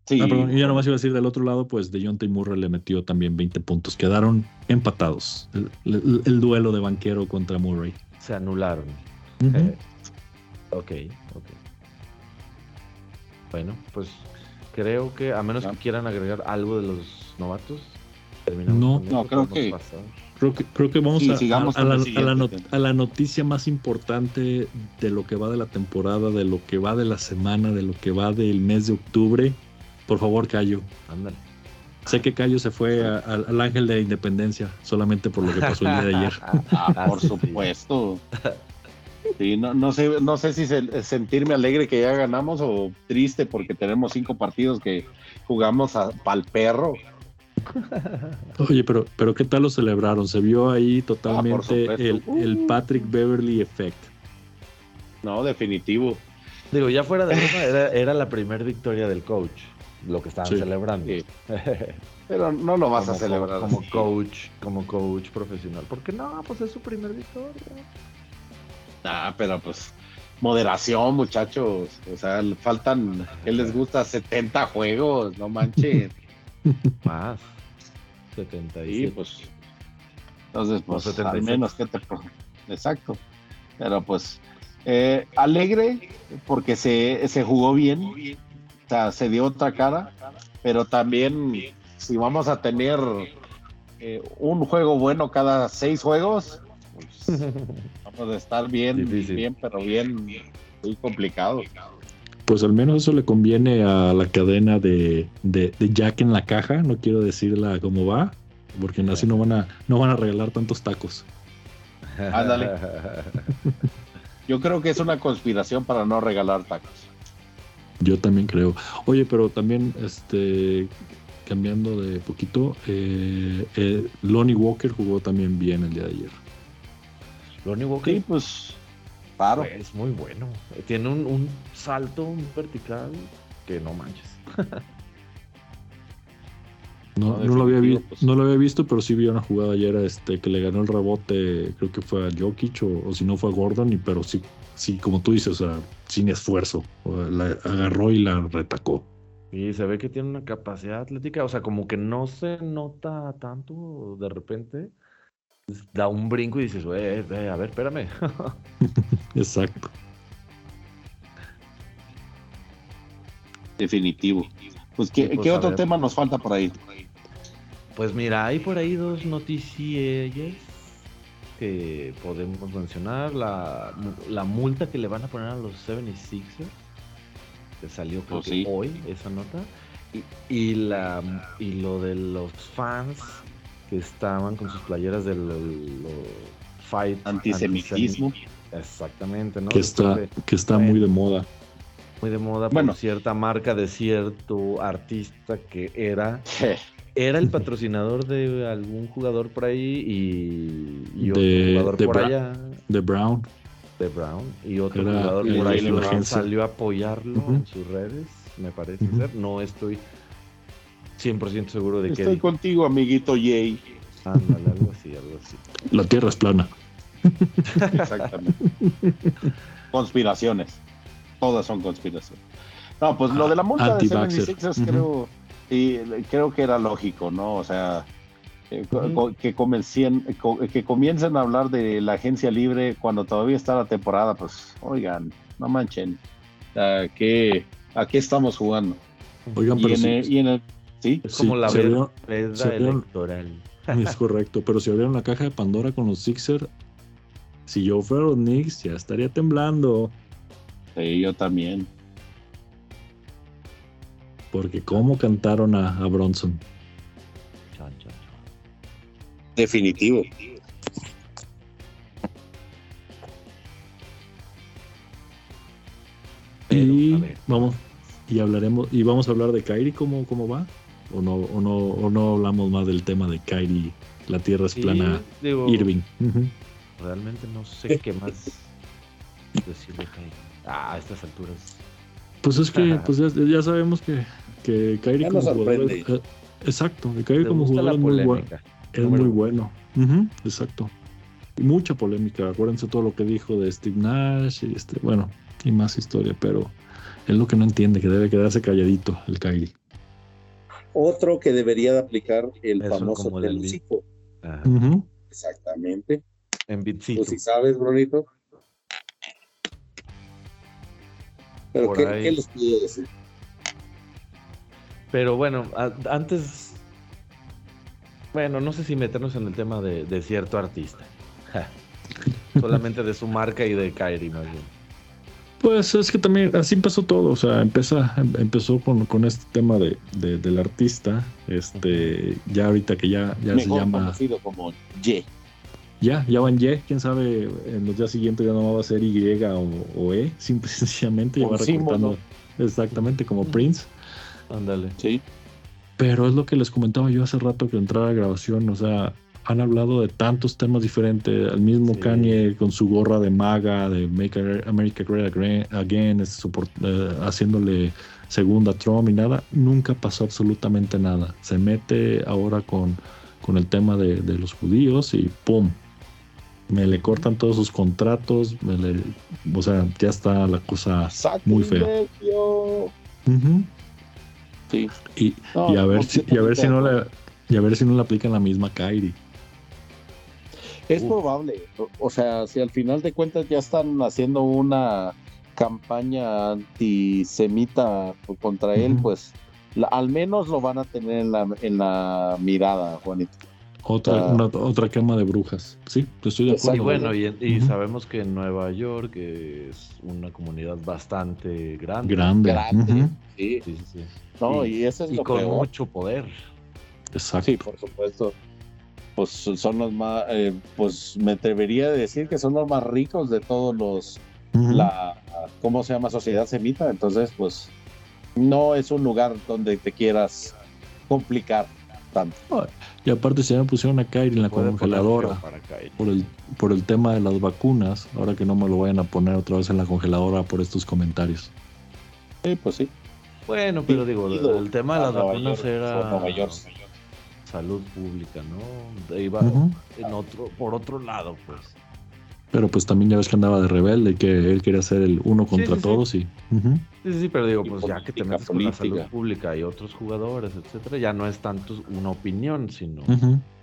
Sí. Ah, perdón, y ya nomás iba a decir del otro lado, pues de John Murray le metió también 20 puntos. Quedaron empatados. El, el- el duelo de banquero contra Murray. Se anularon. Ujú. ok, ok. Bueno, pues creo que a menos Ya. que quieran agregar algo de los novatos, terminamos. No. No, creo que-. Creo que, creo que vamos Sí, a, la, el a la siguiente not- tema. a la noticia más importante de lo que va de la temporada, de lo que va de la semana, de lo que va del mes de octubre. Por favor, Cayo. Ándale. Sé que Cayo se fue a- al- al Ángel de la Independencia solamente por lo que pasó el día de ayer. Ah, por sí. supuesto. Sí, no, no sé, no sé si se- sentirme alegre que ya ganamos o triste porque tenemos cinco partidos que jugamos a pal perro. Oye, pero, pero ¿qué tal lo celebraron? Se vio ahí Ah, totalmente el, el Patrick Beverly Effect. No, definitivo. Digo, ya fuera de broma, era, era la primera victoria del coach, lo que estaban Sí. celebrando. Sí. Pero no lo vas como, a celebrar. como así. coach, como coach profesional. Porque no, pues es su primer victoria. Ah, pero pues moderación, muchachos. O sea, faltan, ¿qué les gusta? 70 juegos, no manches. Más. Sí, 77. pues. Entonces, pues, al 76. menos que te. Exacto. Pero pues, eh, alegre porque se, se jugó bien. O sea, se dio otra cara. Pero también, si vamos a tener eh, un juego bueno cada seis juegos, pues, vamos a estar bien, Difícil. bien, pero bien, muy complicado. Pues al menos eso le conviene a la cadena de, de, de Jack en la caja. No quiero decirla cómo va, porque así no van a, no van a regalar tantos tacos. Ándale. Yo creo que es una conspiración para no regalar tacos. Yo también creo. Oye, pero también, este, cambiando de poquito, eh, eh, Lonnie Walker jugó también bien el día de ayer. Lonnie Walker Sí, pues, claro. es muy bueno. Tiene un, un salto un vertical que no manches. No, No, no lo había vi- pues. no lo había visto, pero sí vi una jugada ayer este, que le ganó el rebote, creo que fue a Jokic o, o si no fue a Gordon, y, pero sí, sí, como tú dices, o sea, sin esfuerzo. La agarró y la retacó. Y se ve que tiene una capacidad atlética, o sea, como que no se nota tanto de repente. Da un brinco y dices, "Eh, eh, a ver, espérame. Exacto. Definitivo. Pues, ¿qué, Sí, pues, qué otro ver. tema nos falta por ahí? Pues mira, hay por ahí dos noticias que podemos mencionar. La, la multa que le van a poner a los 76ers, que salió creo Oh, que sí. hoy esa nota. Y, y la, y lo de los fans que estaban con sus playeras del lo- fight Antisemitismo. antisemi- Exactamente, ¿no? Que está, de- que está muy de moda. muy de moda Bueno. por cierta marca de cierto artista que era era el patrocinador de algún jugador por ahí y, y otro De- jugador de por Bra- allá De Brown. de Brown y otro Era jugador por ahí salió a apoyarlo en sus redes, me parece ser. No estoy 100% seguro de que Estoy contigo, amiguito Jay. ándale, algo así. La Tierra es plana. Exactamente. Conspiraciones. Todas son conspiraciones. No, pues lo de la multa de Anti-vaxxer. 76ers Ujú. creo, sí, creo que era lógico, ¿no? O sea, eh, co- Ujú. co- que, comiencen, co- que comiencen a hablar de la agencia libre cuando todavía está la temporada, pues, oigan, no manchen. ¿A qué, a qué estamos jugando? Oigan, Y pero en, sí, el, y en el- ¿sí? Es como Sí, la electoral. es correcto. Pero si abrieron la caja de Pandora con los Sixers, si yo fuera los Knicks, ya estaría temblando. Sí, yo también. Porque cómo cantaron a, a Bronson. Chan, chan, chan. Definitivo. Pero, y a ver. vamos, y hablaremos, y vamos a hablar de Kyrie, ¿cómo, cómo va? O no, o no, o no hablamos más del tema de Kyrie, la tierra es Sí, plana, digo, Irving. Realmente no sé qué más decirle a Kyrie. Ah, a estas alturas. Pues es que pues ya, ya sabemos que, que Kyrie Ya como jugador es- eh, exacto, que Kyrie como jugador es muy bueno. Es muy bueno. Exacto. Y mucha polémica. Acuérdense todo lo que dijo de Steve Nash y este, bueno, y más historia, pero es lo que no entiende, que debe quedarse calladito el Kyrie. Otro que debería de aplicar el Eso famoso pelucico. Ajá. Exactamente. En Bitsito. Tú sí sabes, Bronito. Pero Por ¿qué, ahí. qué les puedo decir? Pero bueno, a- antes. Bueno, no sé si meternos en el tema de, de cierto artista. Solamente de su marca y de Kyrie, más bien. Pues es que también así empezó todo, o sea, empieza, em- empezó con, con este tema de, de- del artista, este, ya ahorita que ya, ya se llama, conocido como Ye. ya, ya van Y, quién sabe, en los días siguientes ya no va a ser Y o, o E, simple y sencillamente ya va recortando, exactamente como Prince, Ándale. Sí. pero es lo que les comentaba yo hace rato que entraba a grabación, o sea, han hablado de tantos temas diferentes, al mismo Sí. Kanye con su gorra de maga, de Make America Great Again, support- eh, haciéndole segunda Trump y nada, nunca pasó absolutamente nada. Se mete ahora con, con el tema de, de los judíos y ¡pum! Me le cortan todos sus contratos, me le- o sea, ya está la cosa muy fea. Ujú. Sí. Y, No, y a ver si, y a ver si no le, y a ver si no le aplican la misma Kyrie. Es Uf. probable. O- sea, si al final de cuentas ya están haciendo una campaña antisemita contra él, pues la- al menos lo van a tener en la, en la mirada, Juanito. Otra, Ah. una- otra cama de brujas. Sí, estoy de Exacto. Y acuerdo. bueno, y, sabemos que en Nueva York es una comunidad bastante grande. Grande. Sí. Sí, sí, sí. No, Y- y eso es Y lo con peor. mucho poder. Exacto. Sí, por supuesto. Pues son los más, eh, pues me atrevería a decir que son los más ricos de todos los, la, ¿cómo se llama? Sociedad semita. Entonces, pues no es un lugar donde te quieras complicar tanto. Y aparte se me pusieron a Kyrie en la congeladora por el, por el tema de las vacunas. Ahora que no me lo vayan a poner otra vez en la congeladora por estos comentarios. Sí, pues sí. Bueno, pero digo, el tema de las vacunas York, era Nueva York. Salud pública, ¿no? Iba en otro, por otro lado, pues. Pero pues también ya ves que andaba de rebelde, que él quería ser el uno contra sí, sí. todos y... ujú. Sí, sí, sí, pero digo, Y pues ya que te política, metes con la salud pública y otros jugadores, etcétera, ya no es tanto una opinión, sino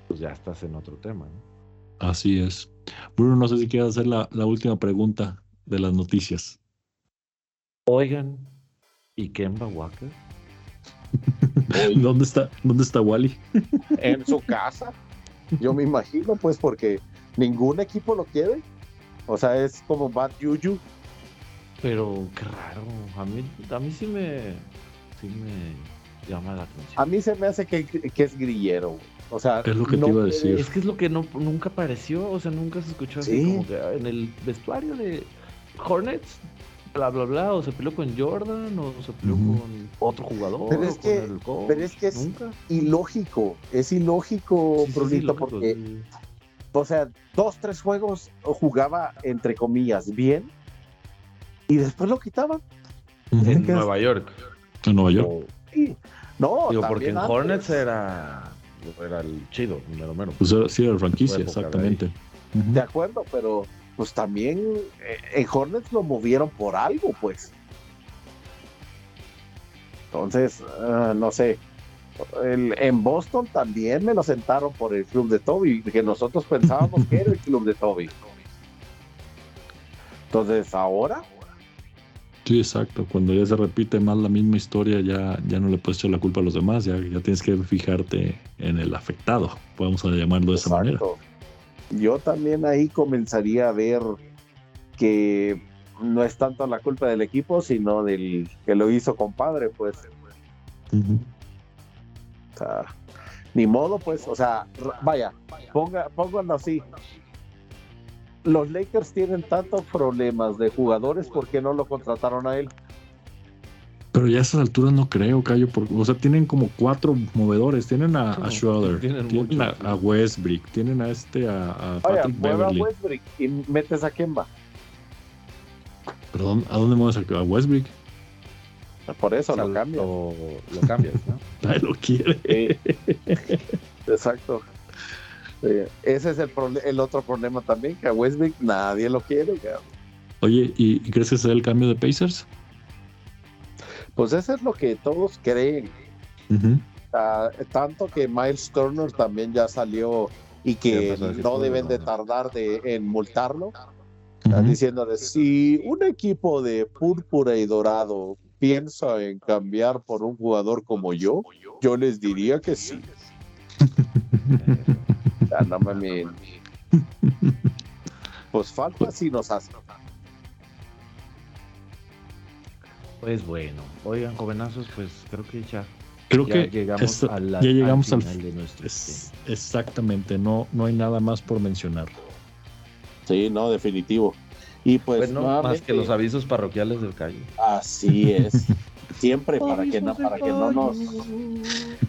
pues ya estás en otro tema, ¿no? Así es. Bruno, no sé si quieres hacer la, la última pregunta de las noticias. Oigan, ¿y Kemba Walker? ¿Dónde está, ¿Dónde está Wally? En su casa, yo me imagino, pues porque ningún equipo lo quiere. O sea, es como Bad Juju. Pero qué raro, a mí, a mí sí me, sí me llama la atención. A mí se me hace que, que es grillero. güey. O sea, Es lo que te iba a decir. Es que es lo que no, nunca apareció, o sea, nunca se escuchó así Sí. como que en el vestuario de Hornets, bla, bla, bla, o se peleó con Jordan, o se peleó con otro jugador, Pero es o con que- el coach, pero es que es- nunca. ilógico. Es ilógico, Sí, sí, sí, Brunito, porque, sí. o sea, dos, tres juegos jugaba, entre comillas, bien. Y después lo quitaban. En Nueva York. En Nueva York. Sí. No, Digo, porque en antes. Hornets era era el chido, número menos. Pues era- sí, era franquicia, exactamente. De acuerdo, pero pues también eh, en Hornets lo movieron por algo, pues. Entonces, ah, no sé. El- en Boston también me lo sentaron por el club de Toby, que nosotros pensábamos que era el club de Toby. Entonces, ahora, Sí, exacto. Cuando ya se repite más la misma historia, ya, ya no le puedes echar la culpa a los demás, ya, ya tienes que fijarte en el afectado, vamos a llamarlo de esa manera. Yo también ahí comenzaría a ver que no es tanto la culpa del equipo, sino del que lo hizo compadre, pues. Ujú. O sea, ni modo, pues, o sea, vaya, ponga, pónganlo así. Los Lakers tienen tantos problemas de jugadores, ¿por qué no lo contrataron a él? Pero ya a esas alturas no creo, Cayo, porque, o sea, tienen como cuatro movedores. Tienen a, a Schroeder, tienen tienen, muchos, a, a Westbrook, tienen a este, a, a Patrick mueve a Beverly. Westbrook y metes a Kemba. Perdón, ¿a dónde mueves a, a Westbrook? Por eso O sea, lo cambia. Lo, lo cambias, ¿no? Nadie lo quiere. Sí. Exacto. Ese es el, el otro problema también, que a Westbrook nadie lo quiere. cabrón. Oye, ¿y, y crees que será el cambio de Pacers? Pues eso es lo que todos creen. Ah, tanto que Miles Turner también ya salió y Ya que no deben de tardar de, en multarlo, ah, Ujú. diciéndole, si un equipo de púrpura y dorado piensa en cambiar por un jugador como yo, yo les diría que sí. Ah, no mames. Pues falta si nos hace. Pues bueno, oigan, jovenazos, pues creo que ya, Creo ya que llegamos, esto- a la- ya llegamos al, final de nuestro es- exactamente, no, no hay nada más por mencionar. Sí, no, definitivo. Y pues, Pues no, más que los avisos parroquiales del calle. Así es. Siempre para que no, para que no nos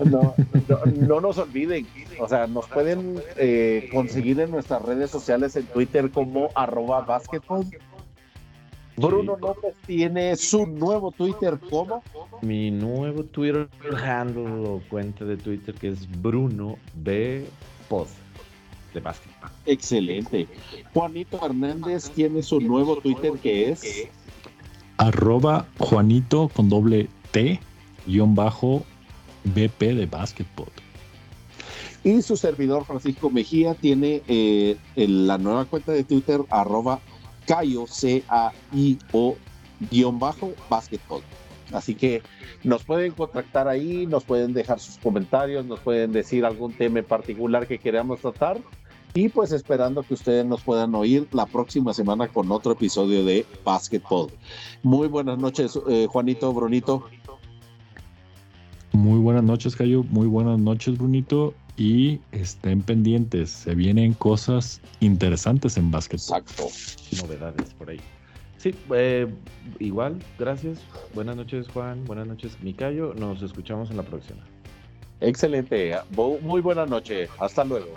no, no- no nos olviden. O sea, nos pueden eh, conseguir en nuestras redes sociales en Twitter como arroba basketball. Bruno López tiene su nuevo Twitter como Mi nuevo Twitter handle o cuenta de Twitter que es Bruno B Pod de básquet. Excelente. Juanito Hernández tiene su nuevo Twitter que es Arroba Juanito con doble T, guion bajo BP de Basketball. y su servidor Francisco Mejía tiene eh, el- la nueva cuenta de Twitter arroba Caio C A I O guion bajo basketball. Así que nos pueden contactar ahí, nos pueden dejar sus comentarios, nos pueden decir algún tema en particular que queramos tratar. Y pues esperando que ustedes nos puedan oír la próxima semana con otro episodio de Basketball. Muy buenas noches, eh, Juanito, Brunito. Muy buenas noches, Cayo. Muy buenas noches, Brunito. Y estén pendientes. Se vienen cosas interesantes en básquetbol. Exacto. Novedades por ahí. Sí, eh, igual, gracias. Buenas noches, Juan. Buenas noches, Micayo. Nos escuchamos en la próxima. Excelente, muy buena noche, hasta luego.